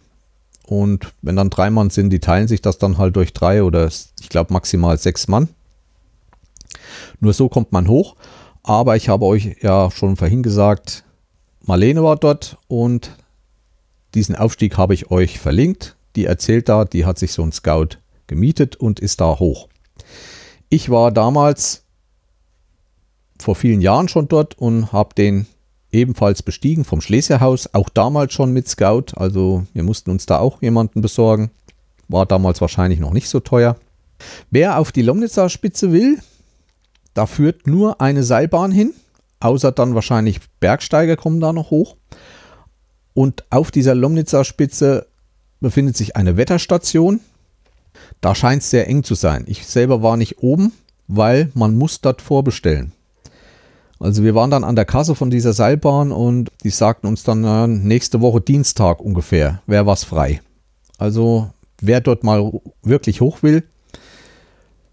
Und wenn dann drei Mann sind, die teilen sich das dann halt durch drei oder ich glaube maximal sechs Mann. Nur so kommt man hoch. Aber ich habe euch ja schon vorhin gesagt, Marlene war dort und diesen Aufstieg habe ich euch verlinkt. Die erzählt da, die hat sich so ein Scout gemietet und ist da hoch. Ich war damals vor vielen Jahren schon dort und habe den ebenfalls bestiegen vom Schlesierhaus, auch damals schon mit Scout. Also wir mussten uns da auch jemanden besorgen. War damals wahrscheinlich noch nicht so teuer. Wer auf die Lomnitzer Spitze will, da führt nur eine Seilbahn hin, außer dann wahrscheinlich Bergsteiger kommen da noch hoch. Und auf dieser Lomnitzer Spitze befindet sich eine Wetterstation. Da scheint es sehr eng zu sein. Ich selber war nicht oben, weil man muss dort vorbestellen. Also wir waren dann an der Kasse von dieser Seilbahn und die sagten uns dann äh, nächste Woche Dienstag ungefähr, wäre was frei. Also wer dort mal wirklich hoch will,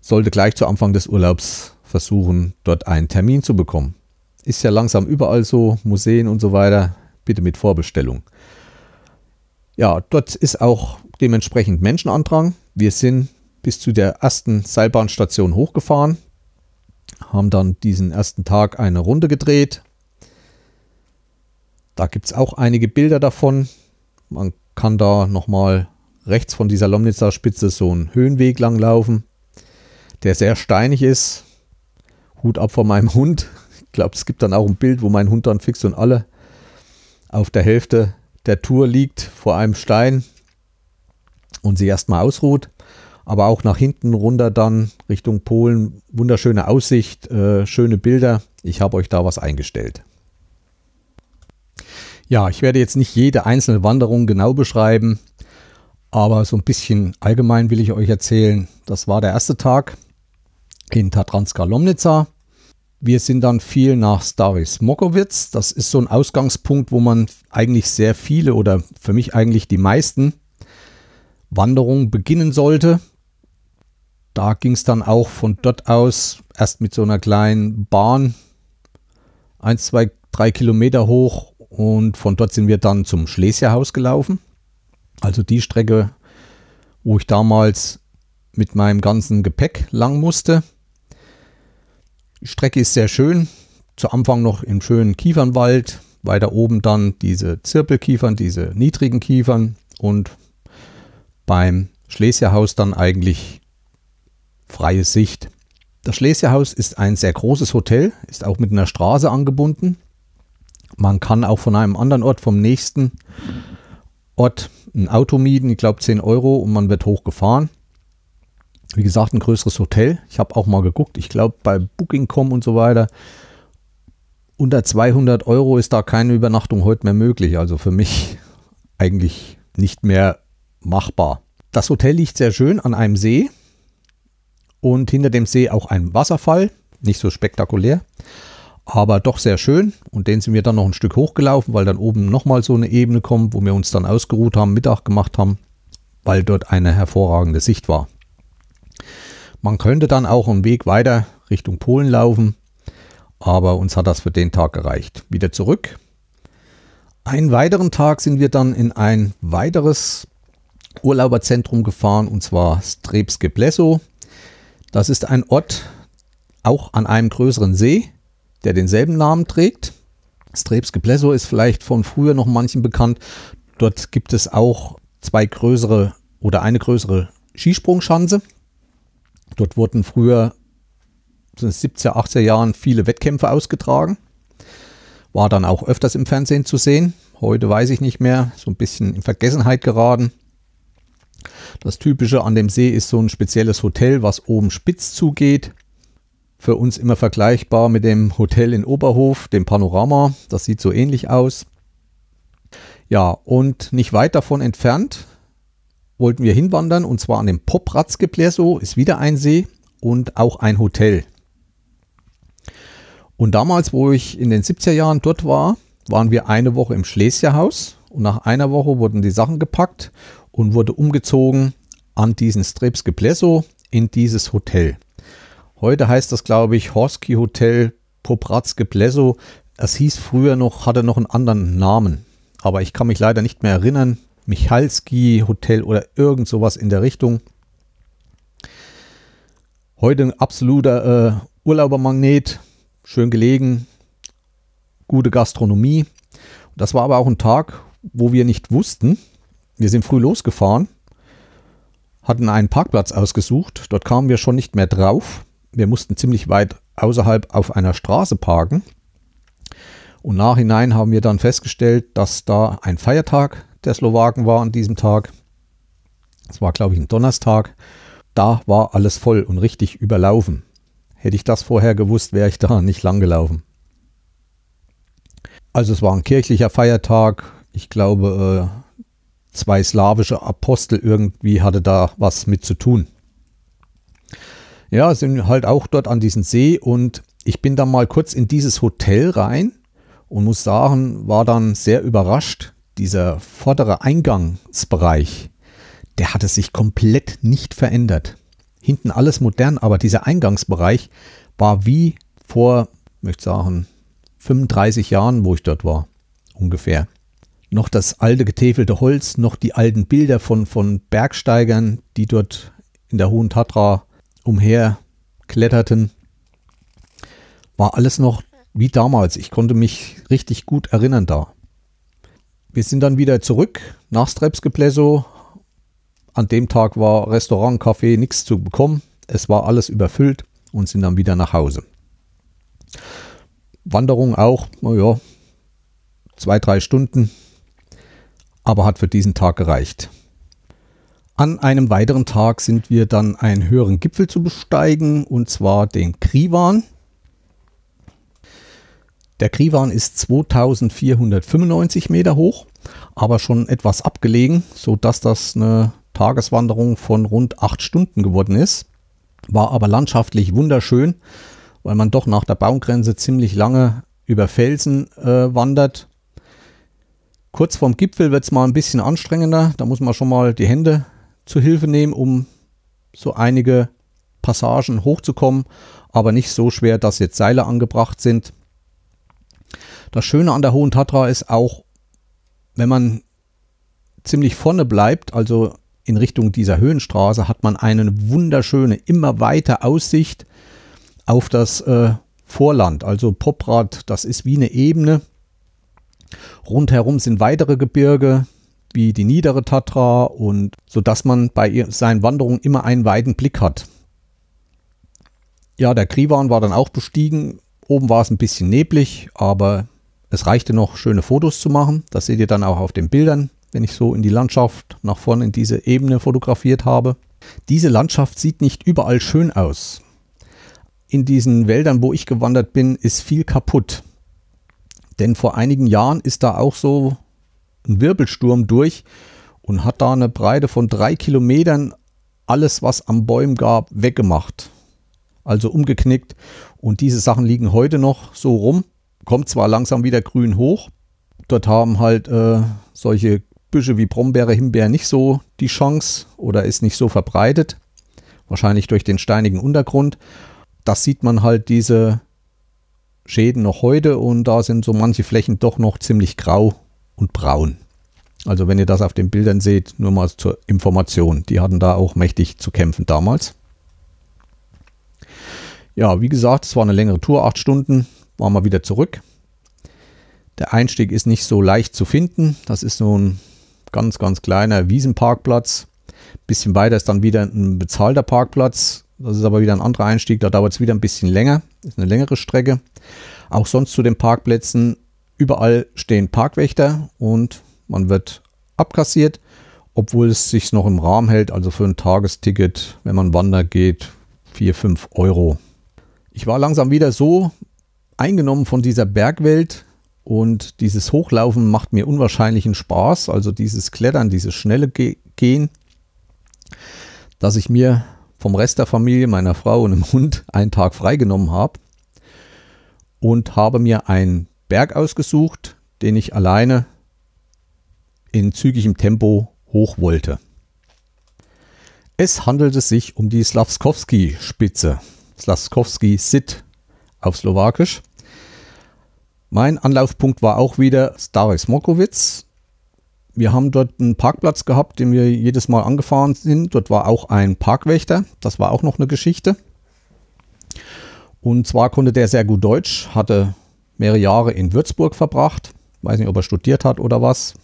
sollte gleich zu Anfang des Urlaubs versuchen, dort einen Termin zu bekommen. Ist ja langsam überall so, Museen und so weiter, bitte mit Vorbestellung. Ja, dort ist auch dementsprechend Menschenandrang. Wir sind bis zu der ersten Seilbahnstation hochgefahren haben dann diesen ersten Tag eine Runde gedreht. Da gibt es auch einige Bilder davon. Man kann da nochmal rechts von dieser Lomnitzer Spitze so einen Höhenweg lang laufen, der sehr steinig ist. Hut ab von meinem Hund. Ich glaube, es gibt dann auch ein Bild, wo mein Hund dann fix und alle auf der Hälfte der Tour liegt vor einem Stein und sich erstmal ausruht aber auch nach hinten runter dann Richtung Polen. Wunderschöne Aussicht, äh, schöne Bilder. Ich habe euch da was eingestellt. Ja, ich werde jetzt nicht jede einzelne Wanderung genau beschreiben, aber so ein bisschen allgemein will ich euch erzählen. Das war der erste Tag in Tatranska Lomnica. Wir sind dann viel nach Staris Mokowitz. Das ist so ein Ausgangspunkt, wo man eigentlich sehr viele oder für mich eigentlich die meisten Wanderungen beginnen sollte da ging es dann auch von dort aus erst mit so einer kleinen Bahn ein, zwei, drei Kilometer hoch und von dort sind wir dann zum Schlesierhaus gelaufen. Also die Strecke, wo ich damals mit meinem ganzen Gepäck lang musste. Die Strecke ist sehr schön. Zu Anfang noch im schönen Kiefernwald, weiter oben dann diese Zirpelkiefern, diese niedrigen Kiefern und beim Schlesierhaus dann eigentlich freie Sicht. Das Schlesierhaus ist ein sehr großes Hotel, ist auch mit einer Straße angebunden. Man kann auch von einem anderen Ort, vom nächsten Ort, ein Auto mieten, ich glaube 10 Euro und man wird hochgefahren. Wie gesagt, ein größeres Hotel. Ich habe auch mal geguckt, ich glaube bei Booking.com und so weiter. Unter 200 Euro ist da keine Übernachtung heute mehr möglich. Also für mich eigentlich nicht mehr machbar. Das Hotel liegt sehr schön an einem See und hinter dem See auch ein Wasserfall, nicht so spektakulär, aber doch sehr schön. Und den sind wir dann noch ein Stück hochgelaufen, weil dann oben nochmal so eine Ebene kommt, wo wir uns dann ausgeruht haben, Mittag gemacht haben, weil dort eine hervorragende Sicht war. Man könnte dann auch einen Weg weiter Richtung Polen laufen, aber uns hat das für den Tag gereicht. Wieder zurück. Einen weiteren Tag sind wir dann in ein weiteres Urlauberzentrum gefahren, und zwar Strebske Pleso. Das ist ein Ort auch an einem größeren See, der denselben Namen trägt. Strebske Pleso ist vielleicht von früher noch manchen bekannt. Dort gibt es auch zwei größere oder eine größere Skisprungschanze. Dort wurden früher in den 70er, 80er Jahren viele Wettkämpfe ausgetragen. War dann auch öfters im Fernsehen zu sehen. Heute weiß ich nicht mehr, so ein bisschen in Vergessenheit geraten. Das Typische an dem See ist so ein spezielles Hotel, was oben spitz zugeht. Für uns immer vergleichbar mit dem Hotel in Oberhof, dem Panorama. Das sieht so ähnlich aus. Ja, und nicht weit davon entfernt wollten wir hinwandern und zwar an dem Popratzgebläso ist wieder ein See und auch ein Hotel. Und damals, wo ich in den 70er Jahren dort war, waren wir eine Woche im Schlesierhaus und nach einer Woche wurden die Sachen gepackt und wurde umgezogen an diesen Strebske Pleso in dieses Hotel. Heute heißt das, glaube ich, Horski Hotel Popratske Pleso. Es hieß früher noch, hatte noch einen anderen Namen. Aber ich kann mich leider nicht mehr erinnern. Michalski Hotel oder irgend sowas in der Richtung. Heute ein absoluter äh, Urlaubermagnet. Schön gelegen. Gute Gastronomie. Das war aber auch ein Tag, wo wir nicht wussten, wir sind früh losgefahren, hatten einen Parkplatz ausgesucht. Dort kamen wir schon nicht mehr drauf. Wir mussten ziemlich weit außerhalb auf einer Straße parken. Und nachhinein haben wir dann festgestellt, dass da ein Feiertag der Slowaken war an diesem Tag. Es war, glaube ich, ein Donnerstag. Da war alles voll und richtig überlaufen. Hätte ich das vorher gewusst, wäre ich da nicht lang gelaufen. Also es war ein kirchlicher Feiertag. Ich glaube, äh, zwei slawische Apostel irgendwie hatte da was mit zu tun. Ja, sind halt auch dort an diesem See und ich bin dann mal kurz in dieses Hotel rein und muss sagen, war dann sehr überrascht. Dieser vordere Eingangsbereich, der hatte sich komplett nicht verändert. Hinten alles modern, aber dieser Eingangsbereich war wie vor, möchte sagen, 35 Jahren, wo ich dort war, ungefähr. Noch das alte getäfelte Holz, noch die alten Bilder von, von Bergsteigern, die dort in der Hohen Tatra umher kletterten. War alles noch wie damals. Ich konnte mich richtig gut erinnern da. Wir sind dann wieder zurück nach Strepskepleso. An dem Tag war Restaurant, Café nichts zu bekommen. Es war alles überfüllt und sind dann wieder nach Hause. Wanderung auch, naja, zwei, drei Stunden, aber hat für diesen Tag gereicht. An einem weiteren Tag sind wir dann einen höheren Gipfel zu besteigen, und zwar den Krivan. Der Krivan ist 2495 Meter hoch, aber schon etwas abgelegen, sodass das eine Tageswanderung von rund acht Stunden geworden ist. War aber landschaftlich wunderschön, weil man doch nach der Baumgrenze ziemlich lange über Felsen äh, wandert. Kurz vorm Gipfel wird es mal ein bisschen anstrengender. Da muss man schon mal die Hände zu Hilfe nehmen, um so einige Passagen hochzukommen, aber nicht so schwer, dass jetzt Seile angebracht sind. Das Schöne an der Hohen Tatra ist auch, wenn man ziemlich vorne bleibt, also in Richtung dieser Höhenstraße, hat man eine wunderschöne, immer weiter Aussicht auf das äh, Vorland. Also Poprad, das ist wie eine Ebene. Rundherum sind weitere Gebirge, wie die niedere Tatra und so dass man bei seinen Wanderungen immer einen weiten Blick hat. Ja, der Krivan war dann auch bestiegen. Oben war es ein bisschen neblig, aber es reichte noch, schöne Fotos zu machen. Das seht ihr dann auch auf den Bildern, wenn ich so in die Landschaft nach vorne in diese Ebene fotografiert habe. Diese Landschaft sieht nicht überall schön aus. In diesen Wäldern, wo ich gewandert bin, ist viel kaputt. Denn vor einigen Jahren ist da auch so einen Wirbelsturm durch und hat da eine Breite von drei Kilometern alles, was am Bäumen gab, weggemacht. Also umgeknickt. Und diese Sachen liegen heute noch so rum. Kommt zwar langsam wieder grün hoch. Dort haben halt äh, solche Büsche wie Brombeere, Himbeere nicht so die Chance oder ist nicht so verbreitet. Wahrscheinlich durch den steinigen Untergrund. Das sieht man halt diese Schäden noch heute und da sind so manche Flächen doch noch ziemlich grau und braun. Also wenn ihr das auf den Bildern seht, nur mal zur Information. Die hatten da auch mächtig zu kämpfen damals. Ja, wie gesagt, es war eine längere Tour, acht Stunden, waren wir wieder zurück. Der Einstieg ist nicht so leicht zu finden. Das ist so ein ganz, ganz kleiner Wiesenparkplatz. Bisschen weiter ist dann wieder ein bezahlter Parkplatz. Das ist aber wieder ein anderer Einstieg, da dauert es wieder ein bisschen länger. Ist eine längere Strecke. Auch sonst zu den Parkplätzen Überall stehen Parkwächter und man wird abkassiert, obwohl es sich noch im Rahmen hält. Also für ein Tagesticket, wenn man wandern geht, 4, 5 Euro. Ich war langsam wieder so eingenommen von dieser Bergwelt und dieses Hochlaufen macht mir unwahrscheinlichen Spaß. Also dieses Klettern, dieses schnelle Ge Gehen, dass ich mir vom Rest der Familie, meiner Frau und dem Hund einen Tag freigenommen habe und habe mir ein Berg ausgesucht, den ich alleine in zügigem Tempo hoch wollte. Es handelte sich um die Slavskowski-Spitze, Slavskowski-Sit auf Slowakisch. Mein Anlaufpunkt war auch wieder Stary Smokowitz. Wir haben dort einen Parkplatz gehabt, den wir jedes Mal angefahren sind. Dort war auch ein Parkwächter. Das war auch noch eine Geschichte. Und zwar konnte der sehr gut Deutsch, hatte mehrere Jahre in Würzburg verbracht. Weiß nicht, ob er studiert hat oder was.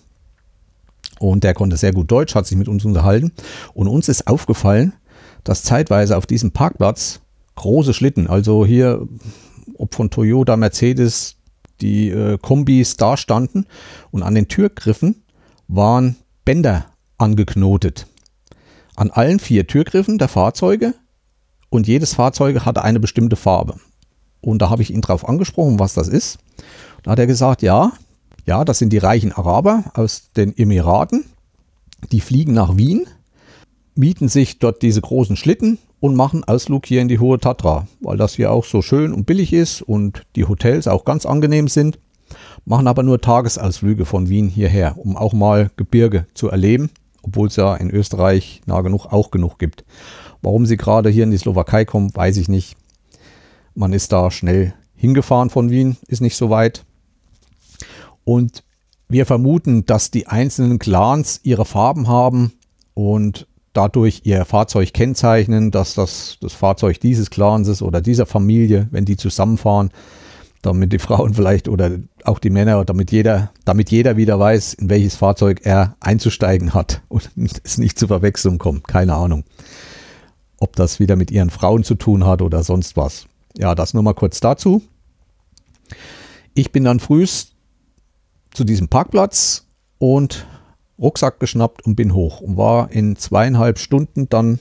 Und der konnte sehr gut Deutsch, hat sich mit uns unterhalten. Und uns ist aufgefallen, dass zeitweise auf diesem Parkplatz große Schlitten, also hier, ob von Toyota, Mercedes, die äh, Kombis da standen und an den Türgriffen waren Bänder angeknotet. An allen vier Türgriffen der Fahrzeuge und jedes Fahrzeug hatte eine bestimmte Farbe. Und da habe ich ihn drauf angesprochen, was das ist. Da hat er gesagt, ja, ja, das sind die reichen Araber aus den Emiraten. Die fliegen nach Wien, mieten sich dort diese großen Schlitten und machen Ausflug hier in die Hohe Tatra, weil das hier auch so schön und billig ist und die Hotels auch ganz angenehm sind, machen aber nur Tagesausflüge von Wien hierher, um auch mal Gebirge zu erleben, obwohl es ja in Österreich nah genug auch genug gibt. Warum sie gerade hier in die Slowakei kommen, weiß ich nicht. Man ist da schnell hingefahren von Wien, ist nicht so weit. Und wir vermuten, dass die einzelnen Clans ihre Farben haben und dadurch ihr Fahrzeug kennzeichnen, dass das das Fahrzeug dieses Clans ist oder dieser Familie, wenn die zusammenfahren, damit die Frauen vielleicht oder auch die Männer, damit jeder, damit jeder wieder weiß, in welches Fahrzeug er einzusteigen hat und es nicht zur Verwechslung kommt. Keine Ahnung. Ob das wieder mit ihren Frauen zu tun hat oder sonst was. Ja, das nur mal kurz dazu. Ich bin dann frühst zu diesem Parkplatz und Rucksack geschnappt und bin hoch und war in zweieinhalb Stunden dann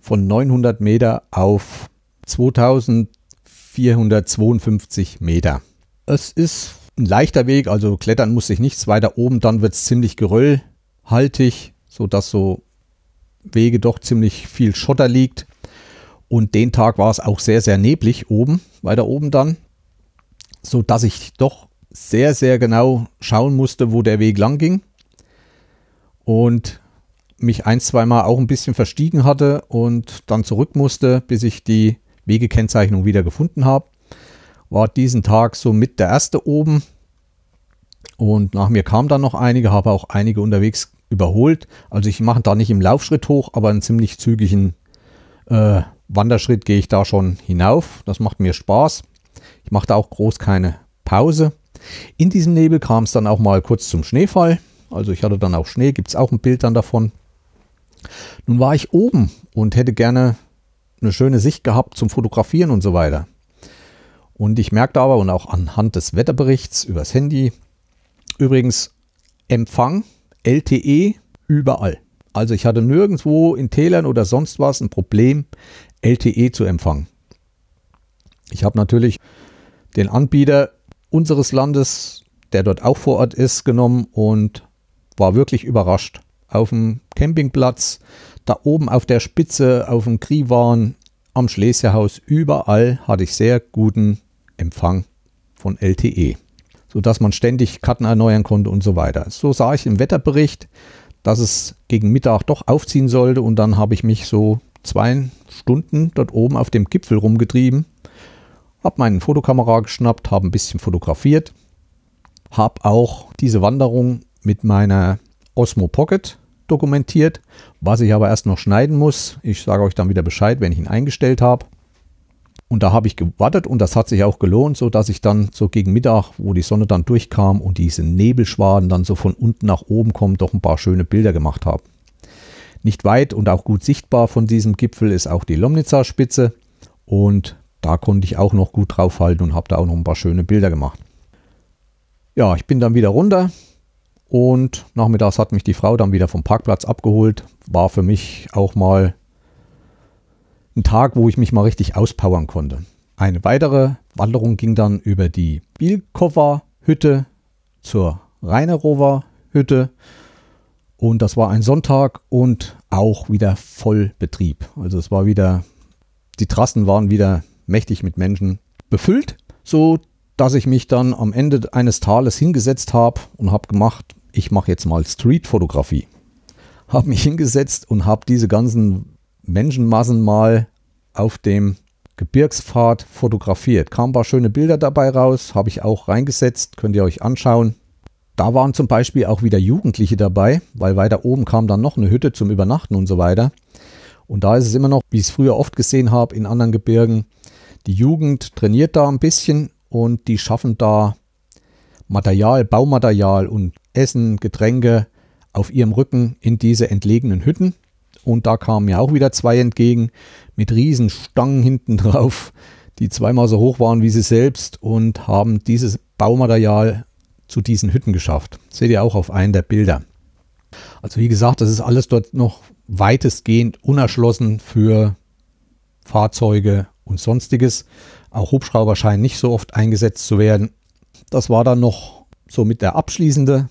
von 900 Meter auf 2452 Meter. Es ist ein leichter Weg, also klettern muss ich nichts weiter oben, dann wird es ziemlich geröllhaltig, sodass so Wege doch ziemlich viel Schotter liegt. Und den Tag war es auch sehr, sehr neblig oben, weiter oben dann, sodass ich doch sehr, sehr genau schauen musste, wo der Weg lang ging und mich ein, zweimal auch ein bisschen verstiegen hatte und dann zurück musste, bis ich die Wegekennzeichnung wieder gefunden habe. War diesen Tag so mit der erste oben und nach mir kamen dann noch einige, habe auch einige unterwegs überholt. Also ich mache da nicht im Laufschritt hoch, aber einen ziemlich zügigen äh, Wanderschritt gehe ich da schon hinauf. Das macht mir Spaß. Ich mache da auch groß keine Pause. In diesem Nebel kam es dann auch mal kurz zum Schneefall. Also ich hatte dann auch Schnee, gibt es auch ein Bild dann davon. Nun war ich oben und hätte gerne eine schöne Sicht gehabt zum Fotografieren und so weiter. Und ich merkte aber, und auch anhand des Wetterberichts übers Handy, übrigens Empfang LTE überall. Also ich hatte nirgendwo in Tälern oder sonst was ein Problem, LTE zu empfangen. Ich habe natürlich den Anbieter unseres Landes, der dort auch vor Ort ist, genommen und war wirklich überrascht. Auf dem Campingplatz, da oben auf der Spitze, auf dem Kriwan, am Schlesierhaus, überall hatte ich sehr guten Empfang von LTE, sodass man ständig Karten erneuern konnte und so weiter. So sah ich im Wetterbericht, dass es gegen Mittag doch aufziehen sollte und dann habe ich mich so zwei Stunden dort oben auf dem Gipfel rumgetrieben, habe meine Fotokamera geschnappt, habe ein bisschen fotografiert, habe auch diese Wanderung mit meiner Osmo Pocket dokumentiert, was ich aber erst noch schneiden muss. Ich sage euch dann wieder Bescheid, wenn ich ihn eingestellt habe. Und da habe ich gewartet und das hat sich auch gelohnt, so dass ich dann so gegen Mittag, wo die Sonne dann durchkam und diese Nebelschwaden dann so von unten nach oben kommen, doch ein paar schöne Bilder gemacht habe. Nicht weit und auch gut sichtbar von diesem Gipfel ist auch die Lomnitzer Spitze und da konnte ich auch noch gut draufhalten und habe da auch noch ein paar schöne Bilder gemacht. Ja, ich bin dann wieder runter, und nachmittags hat mich die Frau dann wieder vom Parkplatz abgeholt. War für mich auch mal ein Tag, wo ich mich mal richtig auspowern konnte. Eine weitere Wanderung ging dann über die Bielkower Hütte zur Rheinerower Hütte. Und das war ein Sonntag und auch wieder voll Betrieb. Also es war wieder, die Trassen waren wieder mächtig mit Menschen befüllt, so dass ich mich dann am Ende eines Tales hingesetzt habe und habe gemacht, ich mache jetzt mal Streetfotografie. Habe mich hingesetzt und habe diese ganzen Menschenmassen mal auf dem Gebirgspfad fotografiert. Kamen ein paar schöne Bilder dabei raus, habe ich auch reingesetzt, könnt ihr euch anschauen. Da waren zum Beispiel auch wieder Jugendliche dabei, weil weiter oben kam dann noch eine Hütte zum Übernachten und so weiter. Und da ist es immer noch, wie ich es früher oft gesehen habe in anderen Gebirgen, die Jugend trainiert da ein bisschen und die schaffen da Material, Baumaterial und Essen, Getränke auf ihrem Rücken in diese entlegenen Hütten. Und da kamen mir auch wieder zwei entgegen mit riesen Stangen hinten drauf, die zweimal so hoch waren wie sie selbst und haben diese Baumaterial zu diesen Hütten geschafft. Seht ihr auch auf einen der Bilder. Also wie gesagt, das ist alles dort noch weitestgehend unerschlossen für Fahrzeuge und sonstiges. Auch Hubschrauber scheinen nicht so oft eingesetzt zu werden. Das war dann noch so mit der abschließende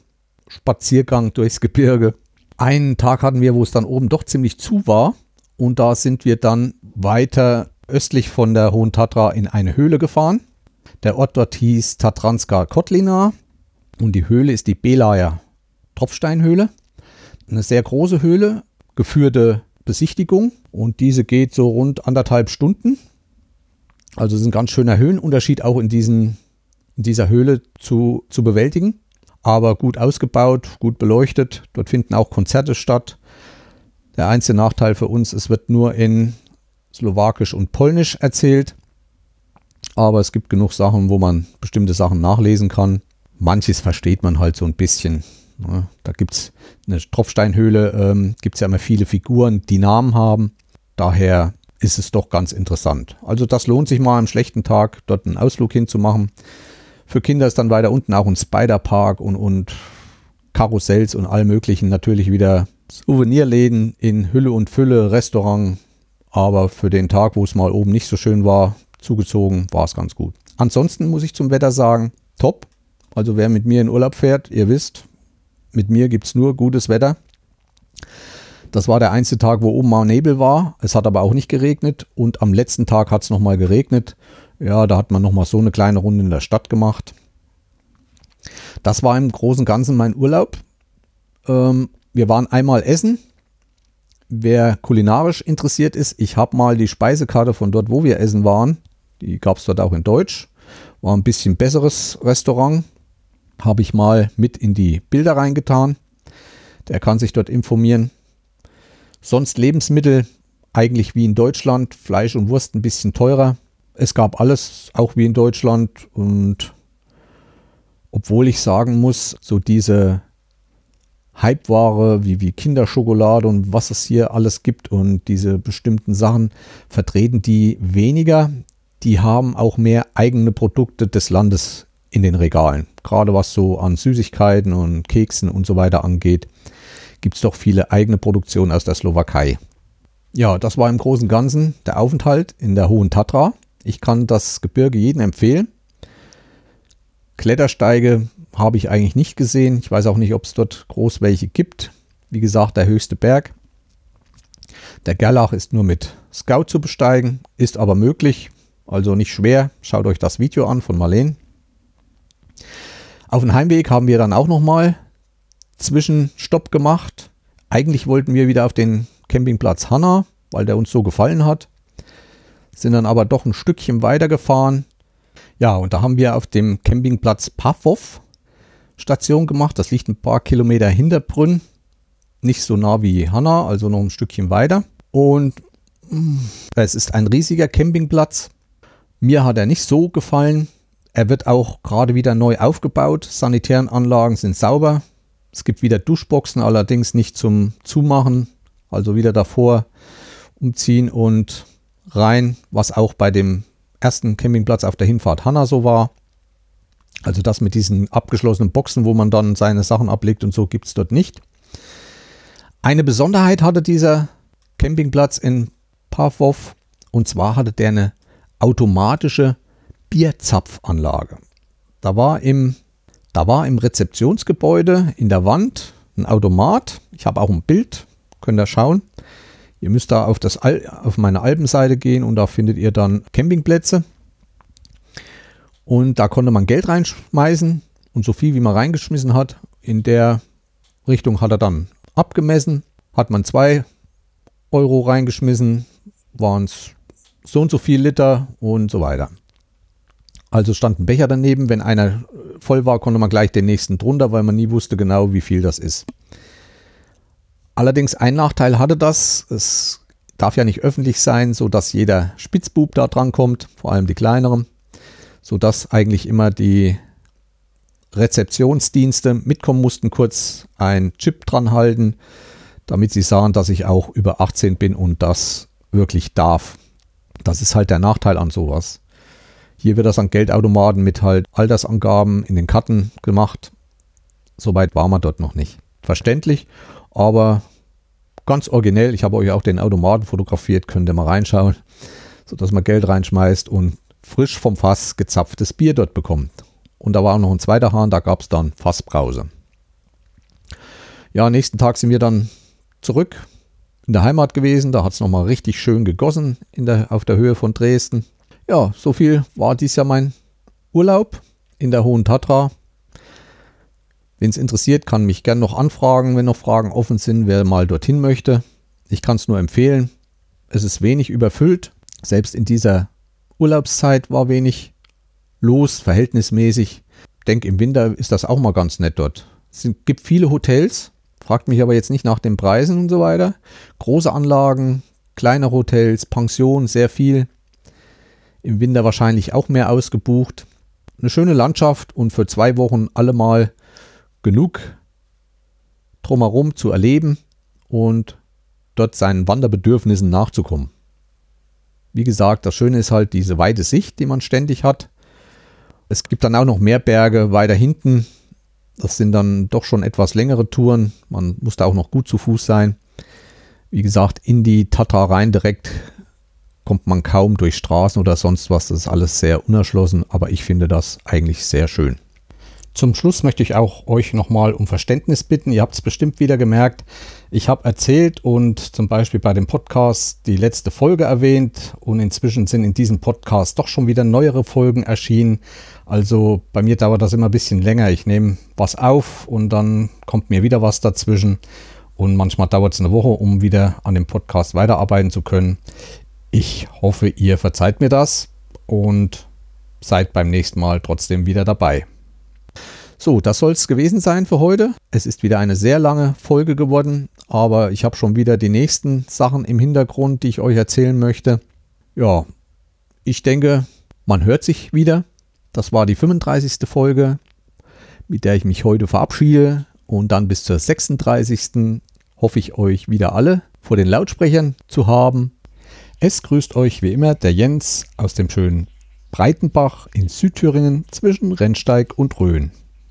Spaziergang durchs Gebirge. Einen Tag hatten wir, wo es dann oben doch ziemlich zu war. Und da sind wir dann weiter östlich von der Hohen Tatra in eine Höhle gefahren. Der Ort dort hieß Tatranska Kotlina und die Höhle ist die Belaja Tropfsteinhöhle. Eine sehr große Höhle, geführte Besichtigung und diese geht so rund anderthalb Stunden. Also es ist ein ganz schöner Höhenunterschied auch in, diesen, in dieser Höhle zu, zu bewältigen. Aber gut ausgebaut, gut beleuchtet. Dort finden auch Konzerte statt. Der einzige Nachteil für uns, es wird nur in Slowakisch und Polnisch erzählt. Aber es gibt genug Sachen, wo man bestimmte Sachen nachlesen kann. Manches versteht man halt so ein bisschen. Da gibt es eine Tropfsteinhöhle, ähm, gibt es ja immer viele Figuren, die Namen haben. Daher ist es doch ganz interessant. Also das lohnt sich mal am schlechten Tag, dort einen Ausflug hinzumachen. Für Kinder ist dann weiter unten auch ein Spiderpark und, und Karussells und all möglichen natürlich wieder Souvenirläden in Hülle und Fülle, Restaurant. Aber für den Tag, wo es mal oben nicht so schön war, zugezogen, war es ganz gut. Ansonsten muss ich zum Wetter sagen, top. Also wer mit mir in Urlaub fährt, ihr wisst, mit mir gibt es nur gutes Wetter. Das war der einzige Tag, wo oben mal Nebel war. Es hat aber auch nicht geregnet. Und am letzten Tag hat es nochmal geregnet. Ja, da hat man nochmal so eine kleine Runde in der Stadt gemacht. Das war im Großen und Ganzen mein Urlaub. Ähm, wir waren einmal essen. Wer kulinarisch interessiert ist, ich habe mal die Speisekarte von dort, wo wir essen waren. Die gab es dort auch in Deutsch. War ein bisschen besseres Restaurant. Habe ich mal mit in die Bilder reingetan. Der kann sich dort informieren. Sonst Lebensmittel eigentlich wie in Deutschland. Fleisch und Wurst ein bisschen teurer. Es gab alles auch wie in Deutschland. Und obwohl ich sagen muss, so diese Hypeware wie, wie Kinderschokolade und was es hier alles gibt und diese bestimmten Sachen vertreten die weniger. Die haben auch mehr eigene Produkte des Landes in den Regalen. Gerade was so an Süßigkeiten und Keksen und so weiter angeht, gibt es doch viele eigene Produktionen aus der Slowakei. Ja, das war im Großen und Ganzen der Aufenthalt in der Hohen Tatra. Ich kann das Gebirge jedem empfehlen. Klettersteige habe ich eigentlich nicht gesehen. Ich weiß auch nicht, ob es dort groß welche gibt. Wie gesagt, der höchste Berg. Der Gerlach ist nur mit Scout zu besteigen, ist aber möglich, also nicht schwer. Schaut euch das Video an von Marleen. Auf dem Heimweg haben wir dann auch nochmal Zwischenstopp gemacht. Eigentlich wollten wir wieder auf den Campingplatz Hanna, weil der uns so gefallen hat. Sind dann aber doch ein Stückchen weiter gefahren. Ja, und da haben wir auf dem Campingplatz Pavov Station gemacht. Das liegt ein paar Kilometer hinter Brünn. Nicht so nah wie Hanna, also noch ein Stückchen weiter. Und mm, es ist ein riesiger Campingplatz. Mir hat er nicht so gefallen. Er wird auch gerade wieder neu aufgebaut. Sanitären Anlagen sind sauber. Es gibt wieder Duschboxen, allerdings nicht zum Zumachen. Also wieder davor umziehen und rein, was auch bei dem ersten Campingplatz auf der Hinfahrt Hanna so war. Also das mit diesen abgeschlossenen Boxen, wo man dann seine Sachen ablegt und so gibt es dort nicht. Eine Besonderheit hatte dieser Campingplatz in Pavov und zwar hatte der eine automatische Bierzapfanlage. Da war im, da war im Rezeptionsgebäude in der Wand ein Automat. Ich habe auch ein Bild, könnt ihr schauen. Ihr müsst da auf, das, auf meine Alpenseite gehen und da findet ihr dann Campingplätze. Und da konnte man Geld reinschmeißen und so viel wie man reingeschmissen hat, in der Richtung hat er dann abgemessen. Hat man 2 Euro reingeschmissen, waren es so und so viel Liter und so weiter. Also stand ein Becher daneben. Wenn einer voll war, konnte man gleich den nächsten drunter, weil man nie wusste genau, wie viel das ist. Allerdings ein Nachteil hatte das. Es darf ja nicht öffentlich sein, sodass jeder Spitzbub da dran kommt, vor allem die kleineren, sodass eigentlich immer die Rezeptionsdienste mitkommen mussten, kurz ein Chip dran halten, damit sie sahen, dass ich auch über 18 bin und das wirklich darf. Das ist halt der Nachteil an sowas. Hier wird das an Geldautomaten mit halt Altersangaben in den Karten gemacht. Soweit war man dort noch nicht. Verständlich, aber ganz originell. Ich habe euch auch den Automaten fotografiert, könnt ihr mal reinschauen, sodass man Geld reinschmeißt und frisch vom Fass gezapftes Bier dort bekommt. Und da war auch noch ein zweiter Hahn, da gab es dann Fassbrause. Ja, nächsten Tag sind wir dann zurück in der Heimat gewesen. Da hat es nochmal richtig schön gegossen der, auf der Höhe von Dresden. Ja, so viel war dies Jahr mein Urlaub in der Hohen Tatra. Wen es interessiert, kann mich gerne noch anfragen, wenn noch Fragen offen sind, wer mal dorthin möchte. Ich kann es nur empfehlen. Es ist wenig überfüllt. Selbst in dieser Urlaubszeit war wenig los, verhältnismäßig. Ich denke, im Winter ist das auch mal ganz nett dort. Es gibt viele Hotels, fragt mich aber jetzt nicht nach den Preisen und so weiter. Große Anlagen, kleine Hotels, Pensionen, sehr viel. Im Winter wahrscheinlich auch mehr ausgebucht. Eine schöne Landschaft und für zwei Wochen allemal genug drumherum zu erleben und dort seinen Wanderbedürfnissen nachzukommen. Wie gesagt, das Schöne ist halt diese weite Sicht, die man ständig hat. Es gibt dann auch noch mehr Berge weiter hinten. Das sind dann doch schon etwas längere Touren. Man muss da auch noch gut zu Fuß sein. Wie gesagt, in die Tatra rein direkt kommt man kaum durch Straßen oder sonst was. Das ist alles sehr unerschlossen, aber ich finde das eigentlich sehr schön. Zum Schluss möchte ich auch euch nochmal um Verständnis bitten. Ihr habt es bestimmt wieder gemerkt. Ich habe erzählt und zum Beispiel bei dem Podcast die letzte Folge erwähnt und inzwischen sind in diesem Podcast doch schon wieder neuere Folgen erschienen. Also bei mir dauert das immer ein bisschen länger. Ich nehme was auf und dann kommt mir wieder was dazwischen. Und manchmal dauert es eine Woche, um wieder an dem Podcast weiterarbeiten zu können. Ich hoffe, ihr verzeiht mir das und seid beim nächsten Mal trotzdem wieder dabei. So, das soll es gewesen sein für heute. Es ist wieder eine sehr lange Folge geworden, aber ich habe schon wieder die nächsten Sachen im Hintergrund, die ich euch erzählen möchte. Ja, ich denke, man hört sich wieder. Das war die 35. Folge, mit der ich mich heute verabschiede. Und dann bis zur 36. hoffe ich euch wieder alle vor den Lautsprechern zu haben es grüßt euch wie immer der Jens aus dem schönen Breitenbach in Südthüringen zwischen Rennsteig und Rhön.